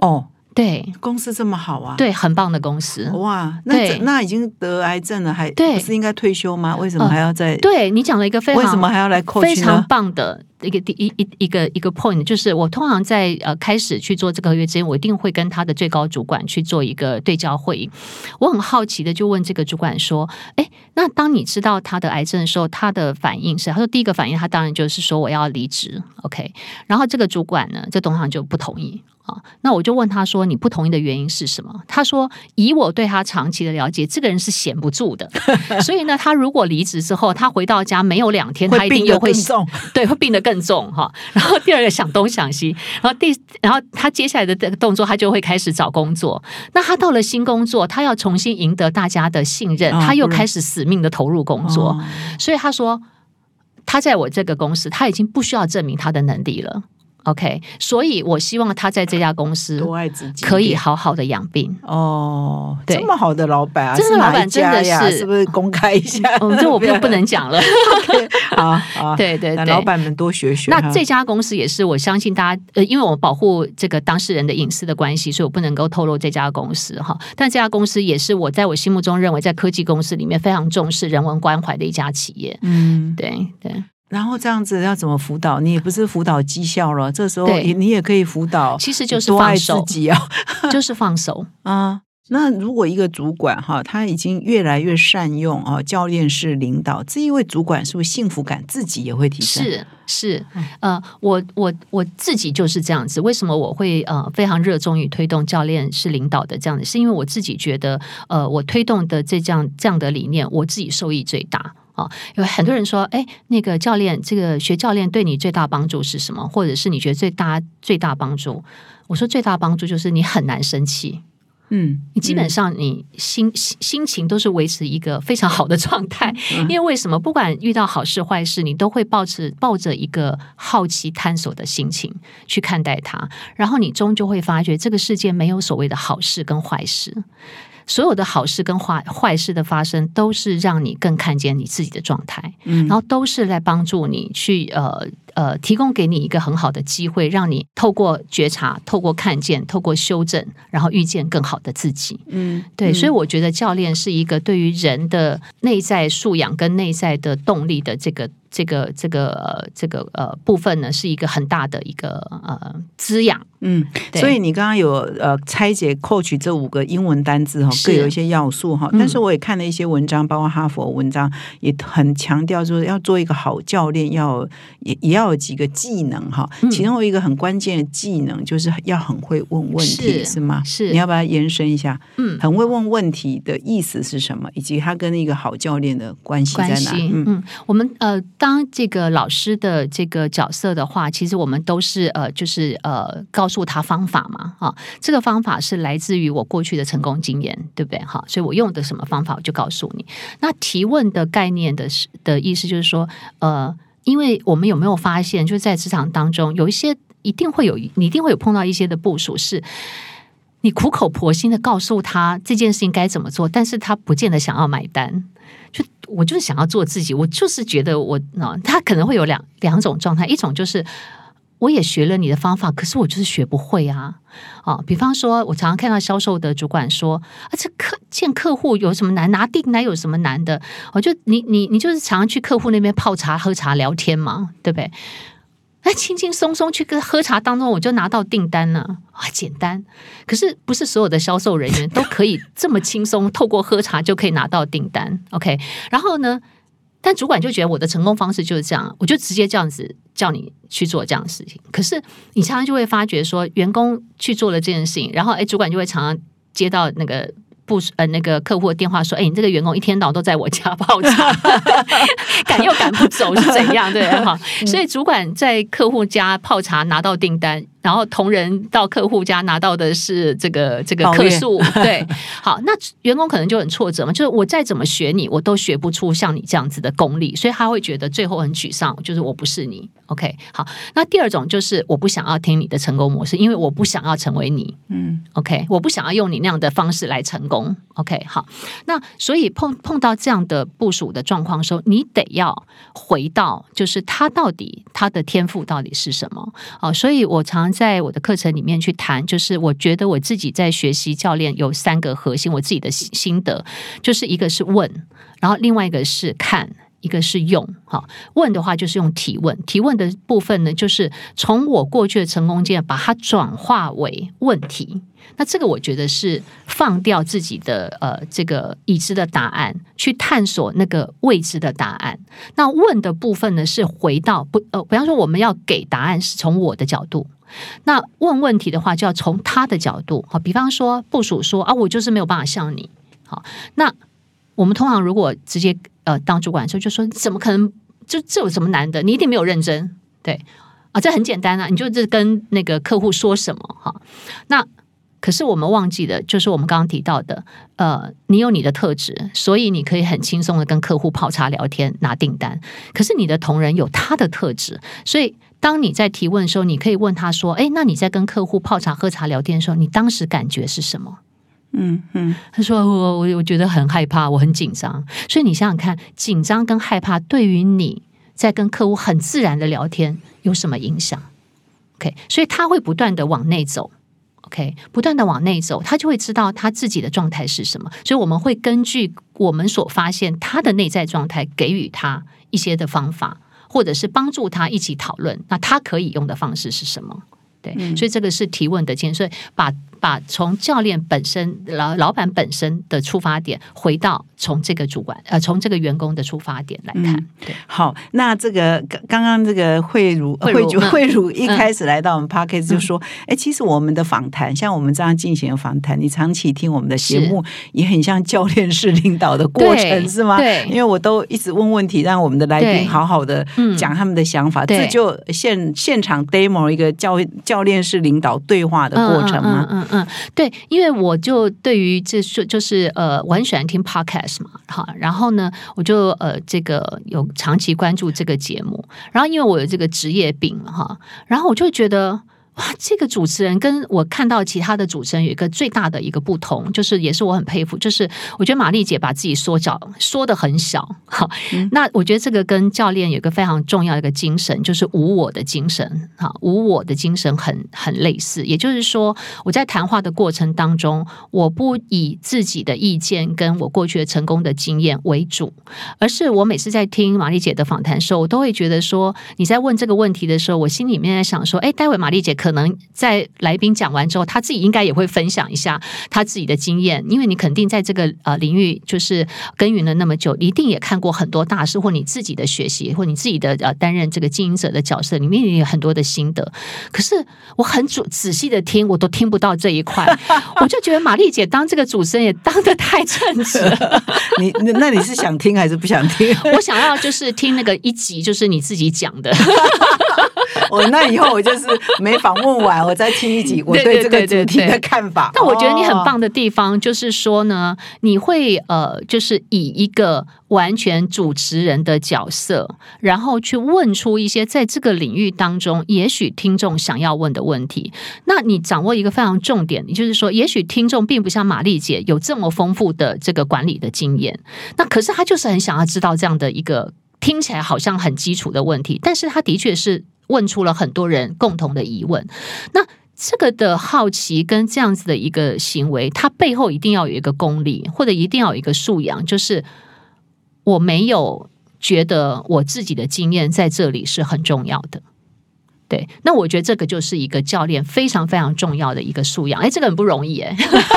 哦。对，公司这么好啊！对，很棒的公司。哇，那那已经得癌症了，还不是应该退休吗？为什么还要在？对你讲了一个非常为什么还要来扣非常棒的一个第一一一个一个 point，就是我通常在呃开始去做这个合约之前，我一定会跟他的最高主管去做一个对焦会议。我很好奇的就问这个主管说：“哎，那当你知道他的癌症的时候，他的反应是？他说第一个反应，他当然就是说我要离职。OK，然后这个主管呢，这董事长就不同意。”啊，那我就问他说：“你不同意的原因是什么？”他说：“以我对他长期的了解，这个人是闲不住的。所以呢，他如果离职之后，他回到家没有两天，他一定又会重，对，会病得更重哈。然后第二个想东想西，然后第，然后他接下来的这个动作，他就会开始找工作。那他到了新工作，他要重新赢得大家的信任，他又开始死命的投入工作。所以他说，他在我这个公司，他已经不需要证明他的能力了。” OK，所以我希望他在这家公司多爱自己，可以好好的养病哦。这么好的老板啊，这个老板真的是是不是公开一下？这我就不能讲了。好，好，对 对对，老板们多学学。那这家公司也是，我相信大家呃，因为我保护这个当事人的隐私的关系，所以我不能够透露这家公司哈。但这家公司也是我在我心目中认为在科技公司里面非常重视人文关怀的一家企业。嗯，对对。然后这样子要怎么辅导？你也不是辅导绩效了，这时候你也可以辅导，其实就是放手自己啊，就是放手啊。那如果一个主管哈，他已经越来越善用啊，教练式领导，这一位主管是不是幸福感自己也会提升？是是，呃，我我我自己就是这样子。为什么我会呃非常热衷于推动教练式领导的这样子？是因为我自己觉得，呃，我推动的这样这样的理念，我自己受益最大。啊，有很多人说，哎，那个教练，这个学教练对你最大帮助是什么？或者是你觉得最大最大帮助？我说最大帮助就是你很难生气。嗯，你基本上你心心心情都是维持一个非常好的状态，因为为什么？不管遇到好事坏事，你都会抱持抱着一个好奇探索的心情去看待它，然后你终究会发觉这个世界没有所谓的好事跟坏事。所有的好事跟坏坏事的发生，都是让你更看见你自己的状态，然后都是来帮助你去呃呃提供给你一个很好的机会，让你透过觉察、透过看见、透过修正，然后遇见更好的自己。嗯，对，所以我觉得教练是一个对于人的内在素养跟内在的动力的这个。这个这个呃这个呃部分呢，是一个很大的一个呃滋养。嗯，所以你刚刚有呃拆解 coach 这五个英文单字哈，各有一些要素哈。但是我也看了一些文章，包括哈佛文章，也很强调说要做一个好教练，要也也要有几个技能哈。其中有一个很关键的技能，就是要很会问问题，是吗？是，你要把它延伸一下？嗯，很会问问题的意思是什么？以及他跟一个好教练的关系在哪？嗯，我们呃。当这个老师的这个角色的话，其实我们都是呃，就是呃，告诉他方法嘛，啊，这个方法是来自于我过去的成功经验，对不对？哈，所以我用的什么方法，我就告诉你。那提问的概念的是的意思就是说，呃，因为我们有没有发现，就在职场当中，有一些一定会有，你一定会有碰到一些的部署，是你苦口婆心的告诉他这件事情该怎么做，但是他不见得想要买单。就我就是想要做自己，我就是觉得我啊，他可能会有两两种状态，一种就是我也学了你的方法，可是我就是学不会啊啊！比方说，我常常看到销售的主管说啊，这客见客户有什么难，拿订单有什么难的？我就你你你就是常常去客户那边泡茶、喝茶、聊天嘛，对不对？那轻轻松松去跟喝茶当中，我就拿到订单了啊，简单。可是不是所有的销售人员都可以这么轻松，透过喝茶就可以拿到订单。OK，然后呢，但主管就觉得我的成功方式就是这样，我就直接这样子叫你去做这样的事情。可是你常常就会发觉说，员工去做了这件事情，然后哎，主管就会常常接到那个。不呃，那个客户的电话说：“哎，你这个员工一天到晚都在我家泡茶，赶又赶不走是怎样？对哈，所以主管在客户家泡茶拿到订单。”然后同仁到客户家拿到的是这个这个客诉，对，好，那员工可能就很挫折嘛，就是我再怎么学你，我都学不出像你这样子的功力，所以他会觉得最后很沮丧，就是我不是你，OK，好，那第二种就是我不想要听你的成功模式，因为我不想要成为你，嗯，OK，我不想要用你那样的方式来成功，OK，好，那所以碰碰到这样的部署的状况时候，你得要回到就是他到底他的天赋到底是什么？哦，所以我常。在我的课程里面去谈，就是我觉得我自己在学习教练有三个核心，我自己的心得就是一个是问，然后另外一个是看，一个是用。好，问的话就是用提问，提问的部分呢，就是从我过去的成功经验把它转化为问题。那这个我觉得是放掉自己的呃这个已知的答案，去探索那个未知的答案。那问的部分呢，是回到不呃，比方说我们要给答案是从我的角度。那问问题的话，就要从他的角度，好，比方说部署说啊，我就是没有办法像你，好，那我们通常如果直接呃当主管的时候，就说怎么可能？就这有什么难的？你一定没有认真，对啊，这很简单啊，你就这跟那个客户说什么哈？那可是我们忘记的，就是我们刚刚提到的，呃，你有你的特质，所以你可以很轻松的跟客户泡茶聊天拿订单。可是你的同仁有他的特质，所以。当你在提问的时候，你可以问他说：“哎，那你在跟客户泡茶、喝茶、聊天的时候，你当时感觉是什么？”嗯嗯，他说：“我我我觉得很害怕，我很紧张。”所以你想想看，紧张跟害怕对于你在跟客户很自然的聊天有什么影响？OK，所以他会不断的往内走，OK，不断的往内走，他就会知道他自己的状态是什么。所以我们会根据我们所发现他的内在状态，给予他一些的方法。或者是帮助他一起讨论，那他可以用的方式是什么？对，所以这个是提问的建设，把把从教练本身、老老板本身的出发点回到从这个主管呃，从这个员工的出发点来看。对，好，那这个刚刚刚这个慧茹慧茹嗯慧茹一开始来到我们 p o d c a s t 就说，哎、其实我们的访谈，像我们这样进行的访谈，你长期听我们的节目，也很像教练式领导的过程，是吗？对。因为我都一直问问题，让我们的来宾好好的嗯。讲他们的想法，对。这就现现场 demo 一个教教练式领导对话的过程吗？嗯嗯，对，因为我就对于这就就是呃，我很喜欢听 podcast 嘛，哈，然后呢，我就呃这个有长期关注这个节目，然后因为我有这个职业病哈，然后我就觉得。哇，这个主持人跟我看到其他的主持人有一个最大的一个不同，就是也是我很佩服，就是我觉得玛丽姐把自己缩小缩的很小，哈，那我觉得这个跟教练有一个非常重要的一个精神，就是无我的精神，哈，无我的精神很很类似。也就是说，我在谈话的过程当中，我不以自己的意见跟我过去的成功的经验为主，而是我每次在听玛丽姐的访谈的时候，我都会觉得说，你在问这个问题的时候，我心里面在想说，哎，待会玛丽姐可能在来宾讲完之后，他自己应该也会分享一下他自己的经验，因为你肯定在这个呃领域就是耕耘了那么久，一定也看过很多大师，或你自己的学习，或你自己的呃担任这个经营者的角色，里面也有很多的心得。可是我很仔仔细的听，我都听不到这一块，我就觉得玛丽姐当这个主持人也当的太称职了。你那那你是想听还是不想听？我想要就是听那个一集，就是你自己讲的。我那以后我就是没访问完，我再听一集我对对这个主题的看法。但我觉得你很哦棒的地方就是说呢，你会呃，就是以一个完全主持人的角色，然后去问出一些在这个领域当中，也许听众想要问的问题。那你掌握一个非常重点，也就是说，也许听众并不像玛丽姐有这么丰富的这个管理的经验，那可是他就是很想要知道这样的一个听起来好像很基础的问题，但是他的确是问出了很多人共同的疑问。那这个的好奇跟这样子的一个行为，它背后一定要有一个功力，或者一定要有一个素养，就是我没有觉得我自己的经验在这里是很重要的。对，那我觉得这个就是一个教练非常非常重要的一个素养。哎，这个很不容易哎，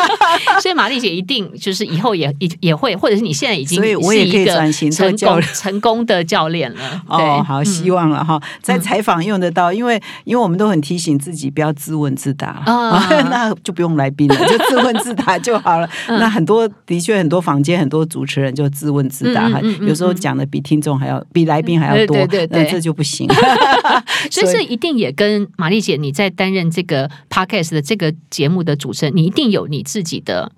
所以玛丽姐一定就是以后也也也会，或者是你现在已经所以我也可以转型做成功教练成功的教练了。对哦，好，嗯希望了哈，在采访用得到，因为因为我们都很提醒自己不要自问自答，啊 那就不用来宾了，就自问自答就好了。嗯 那很多的确很多房间很多主持人就自问自答，有时候讲的比听众还要比来宾还要多，对对对这就不行。所以是一定也跟玛丽姐你在担任这个 podcast 的这个节目的主持人，你一定有你自己的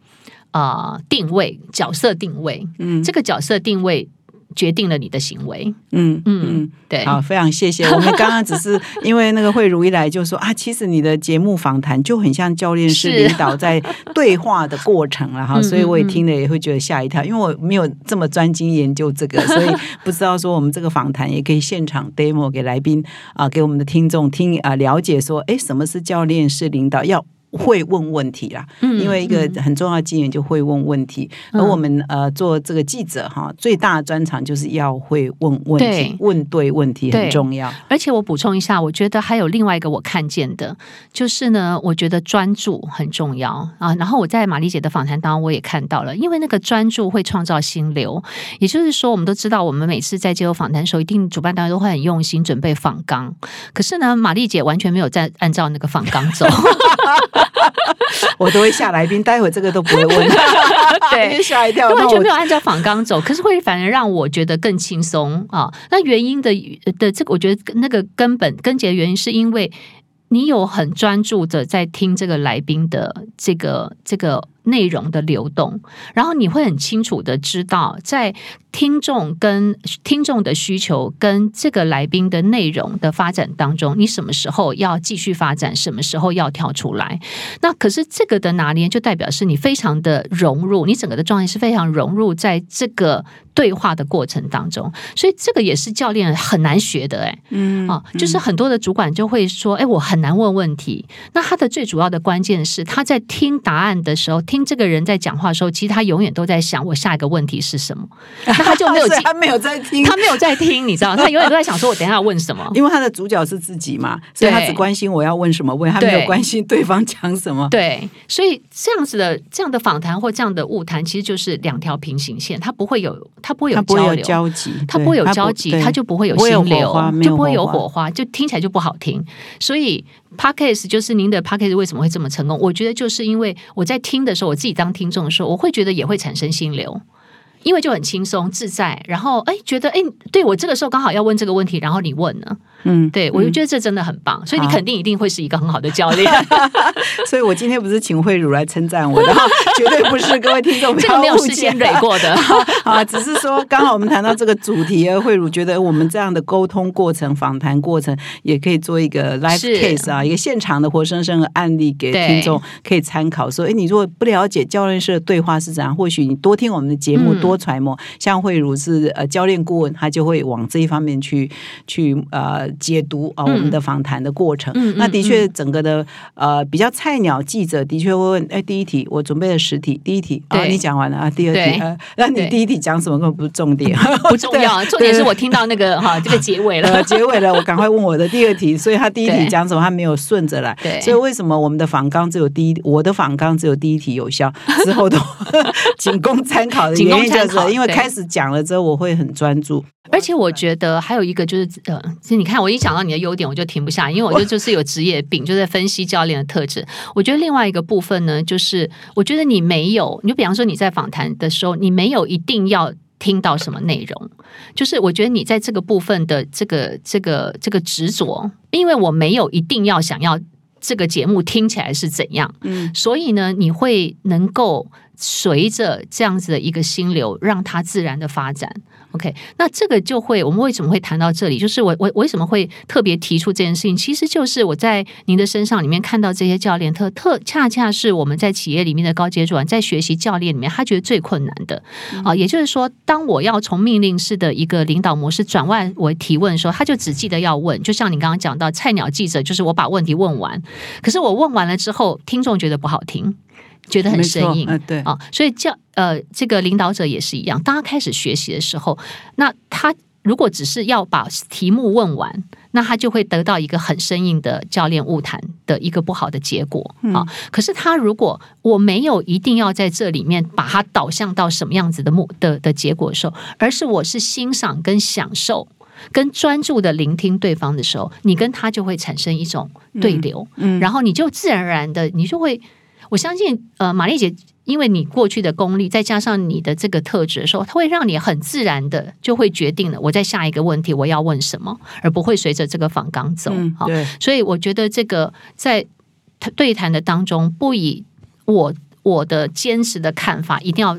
呃定位角色定位，嗯。这个角色定位决定了你的行为。嗯嗯嗯。对，好，非常谢谢。我们刚刚只是因为那个慧茹一来就说啊，其实你的节目访谈就很像教练式是领导在对话的过程了哈，嗯所以我也听了也会觉得吓一跳，因为我没有这么专精研究这个，所以不知道说我们这个访谈也可以现场 demo 给来宾啊、给我们的听众听啊、了解说，哎，什么是教练式领导要。会问问题啦，嗯因为一个很重要的经验就会问问题，而嗯我们呃做这个记者哈，最大的专长就是要会问问题对，问对问题很重要。而且我补充一下，我觉得还有另外一个我看见的，就是呢，我觉得专注很重要啊。然后我在玛丽姐的访谈当中我也看到了，因为那个专注会创造心流，也就是说，我们都知道，我们每次在接受访谈的时候，一定主办单位都会很用心准备访纲，可是呢，玛丽姐完全没有在按照那个访纲走。我都会吓来宾，待会这个都不会问，对吓一跳。完全没有按照仿纲走，可是会反而让我觉得更轻松啊。那原因的的这个，我觉得那个根本根结的原因，是因为你有很专注的在听这个来宾的这个这个内容的流动，然后你会很清楚的知道，在听众跟听众的需求跟这个来宾的内容的发展当中，你什么时候要继续发展，什么时候要跳出来。那可是这个的拿捏，就代表是你非常的融入，你整个的状态是非常融入在这个对话的过程当中，所以这个也是教练很难学的、哎，嗯啊，就是很多的主管就会说，哎，我很难问问题。那他的最主要的关键是他在听答案的时候，听这个人在讲话的时候，其实他永远都在想我下一个问题是什么，那他就没有他没有在听，他没有在听，你知道，他永远都在想说我等一下要问什么。因为他的主角是自己嘛，所以他只关心我要问什么问，他没有对关心对方讲什么。对，所以这样子的这样的访谈或这样的误谈，其实就是两条平行线，它不会有，它不会有他不会有交流，交集，它不会有交集，对它就不会有心流就不会有火花，就听起来就不好听。所以 podcast 就是您的 podcast 为什么会这么成功？我觉得就是因为我在听的时候，我自己当听众的时候，我会觉得也会产生心流。因为就很轻松自在，然后哎，觉得哎，对我这个时候刚好要问这个问题，然后你问呢，嗯，对我就觉得这真的很棒，所以你肯定一定会是一个很好的教练。所以我今天不是请慧茹来称赞我的，哈 绝对不是各位听众不这个没有要误解事先蕊过的。啊，只是说刚好我们谈到这个主题，而慧茹觉得我们这样的沟通过程、访谈过程，也可以做一个 live 是 case 啊，一个现场的活生生的案例给对听众可以参考。说，哎，你如果不了解教练式的对话是怎样，或许你多听我们的节目，嗯多揣摩。像慧茹是呃教练顾问，他就会往这一方面去去呃解读啊、嗯我们的访谈的过程。那的确，整个的呃比较菜鸟记者的确会问，哎，第一题我准备了十题，第一题啊、对。你讲完了啊，第二题那你第一题讲什么根本不是重点，不重要，重点是我听到那个哈这个结尾 呃了。结尾了，我赶快问我的第二题，所以他第一题讲什么，他没有顺着来，对。所以为什么我们的访纲只有第一，我的访纲只有第一题有效，之后都仅供参考的仅原因就是因为开始讲了之后，我会很专注，而且我觉得还有一个就是呃，其实你看我一讲到你的优点，我就停不下，因为我就就是有职业病，就在分析教练的特质。我觉得另外一个部分呢，就是我觉得你没有，你就比方说你在访谈的时候，你没有一定要。听到什么内容？就是我觉得你在这个部分的这个这个这个执着，因为我没有一定要想要这个节目听起来是怎样，嗯所以呢，你会能够随着这样子的一个心流，让它自然的发展。OK，那这个就会，我们为什么会谈到这里？就是我我我为什么会特别提出这件事情？其实就是我在您的身上里面看到这些教练特特，恰恰是我们在企业里面的高阶主管在学习教练里面，他觉得最困难的啊、也就是说，当我要从命令式的一个领导模式转换为提问的时候，他就只记得要问。就像你刚刚讲到，菜鸟记者就是我把问题问完，可是我问完了之后，听众觉得不好听，觉得很生硬。呃对，啊，所以教呃，这个领导者也是一样，当他开始学习的时候，那他如果只是要把题目问完，那他就会得到一个很生硬的教练误谈的一个不好的结果啊。可是他如果我没有一定要在这里面把它导向到什么样子的目的的结果的时候，而是我是欣赏跟享受。跟专注的聆听对方的时候，你跟他就会产生一种对流，嗯然后你就自然而然的，你就会，我相信，呃，玛丽姐，因为你过去的功力，再加上你的这个特质的时候，它会让你很自然的就会决定了我在下一个问题我要问什么，而不会随着这个访纲走。好所以我觉得这个在对谈的当中，不以我我的坚持的看法，一定要。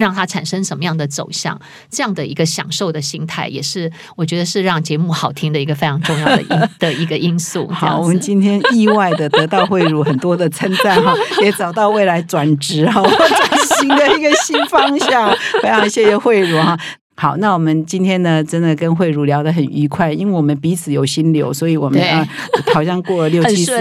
让它产生什么样的走向，这样的一个享受的心态，也是我觉得是让节目好听的一个非常重要的因的一个因素。好，我们今天意外的得到慧茹很多的称赞哈，也找到未来转职哈、转型的一个新方向，非常谢谢慧茹哈。好，那我们今天呢，真的跟慧茹聊得很愉快，因为我们彼此有心流，所以我们对呃好像过了六很七十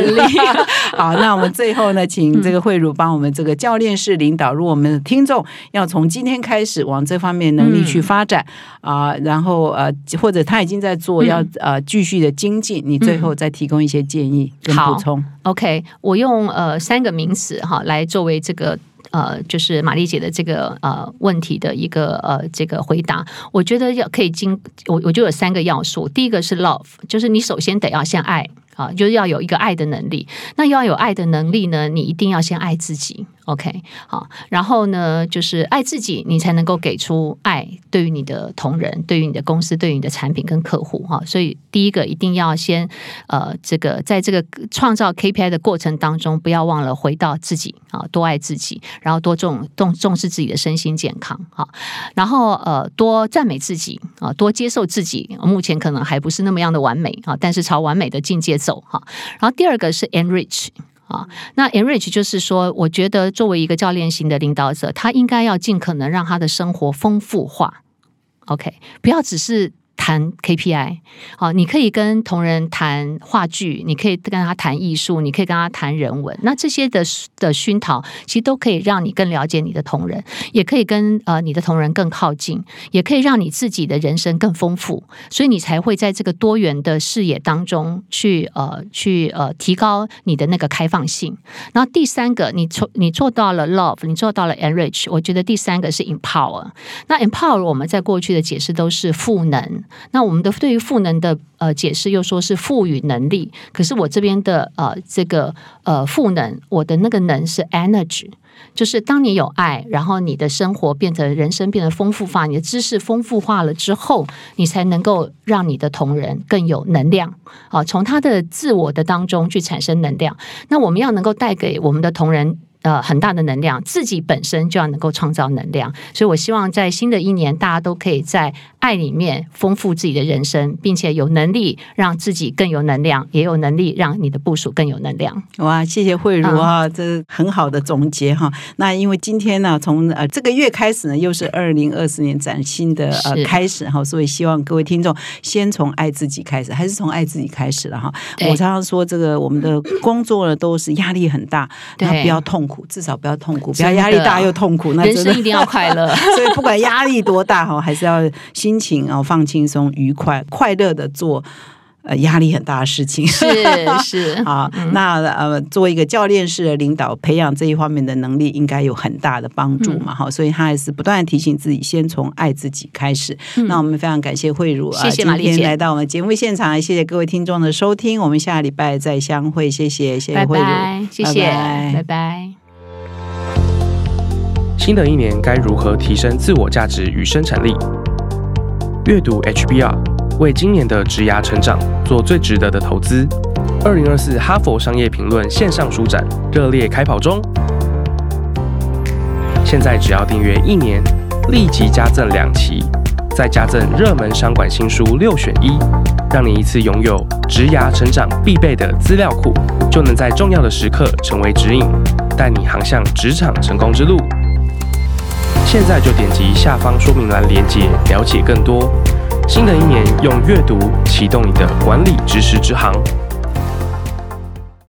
好，那我们最后呢，请这个慧茹帮我们这个教练式领导，如果我们的听众要从今天开始往这方面能力去发展啊、然后呃，或者他已经在做，嗯。要呃继续的精进，你最后再提供一些建议跟补充。OK，我用呃三个名词哈来作为这个呃，就是玛丽姐的这个呃问题的一个呃这个回答。我觉得要可以经我我就有三个要素，第一个是 love，就是你首先得要先爱啊，就是要有一个爱的能力。那要有爱的能力呢，你一定要先爱自己。OK，好，然后呢，就是爱自己，你才能够给出爱，对于你的同仁，对于你的公司，对于你的产品跟客户哈。所以第一个一定要先呃，这个在这个创造 KPI 的过程当中，不要忘了回到自己啊，多爱自己，然后多重重重视自己的身心健康哈，然后呃，多赞美自己啊，多接受自己。目前可能还不是那么样的完美啊，但是朝完美的境界走哈。然后第二个是 enrich。啊，那 enrich 就是说，我觉得作为一个教练型的领导者，他应该要尽可能让他的生活丰富化。OK，不要只是谈 KPI，好，你可以跟同仁谈话剧，你可以跟他谈艺术，你可以跟他谈人文。那这些的的熏陶，其实都可以让你更了解你的同仁，也可以跟呃你的同仁更靠近，也可以让你自己的人生更丰富。所以你才会在这个多元的视野当中去呃去呃提高你的那个开放性。然后第三个，你做你做到了 love，你做到了 enrich。我觉得第三个是 empower。那 empower 我们在过去的解释都是赋能。那我们的对于赋能的呃解释又说是赋予能力，可是我这边的呃这个呃赋能，我的那个能是 energy，就是当你有爱，然后你的生活变得人生变得丰富化，你的知识丰富化了之后，你才能够让你的同仁更有能量啊，从他的自我的当中去产生能量。那我们要能够带给我们的同仁。呃，很大的能量，自己本身就要能够创造能量，所以我希望在新的一年，大家都可以在爱里面丰富自己的人生，并且有能力让自己更有能量，也有能力让你的部署更有能量。哇，谢谢慧茹啊，这很好的总结哈。那因为今天呢，从呃这个月开始呢，又是二零二四年崭新的呃开始哈，所以希望各位听众先从爱自己开始，还是从爱自己开始了哈。我常常说，这个我们的工作呢都是压力很大，然后不要痛。苦至少不要痛苦，不要压力大又痛苦。那人生一定要快乐，所以不管压力多大哈，还是要心情哦放轻松、愉快、快乐的做。呃，压力很大的事情是 是好，那呃，作为一个教练式的领导，培养这一方面的能力，应该有很大的帮助嘛。好，所以他还是不断提醒自己，先从爱自己开始。那我们非常感谢慧茹啊，今天来到我们节目现场，谢谢各位听众的收听，我们下礼拜再相会。谢谢，谢谢慧茹，谢谢，拜拜。新的一年该如何提升自我价值与生产力？阅读 HBR。为今年的职涯成长做最值得的投资。二零二四哈佛商业评论线上书展热烈开跑中，现在只要订阅一年，立即加赠两期，再加赠热门商管新书六选一，让你一次拥有职涯成长必备的资料库，就能在重要的时刻成为指引，带你航向职场成功之路。现在就点击下方说明栏连接，了解更多。新的一年，用阅读启动你的管理知识之行。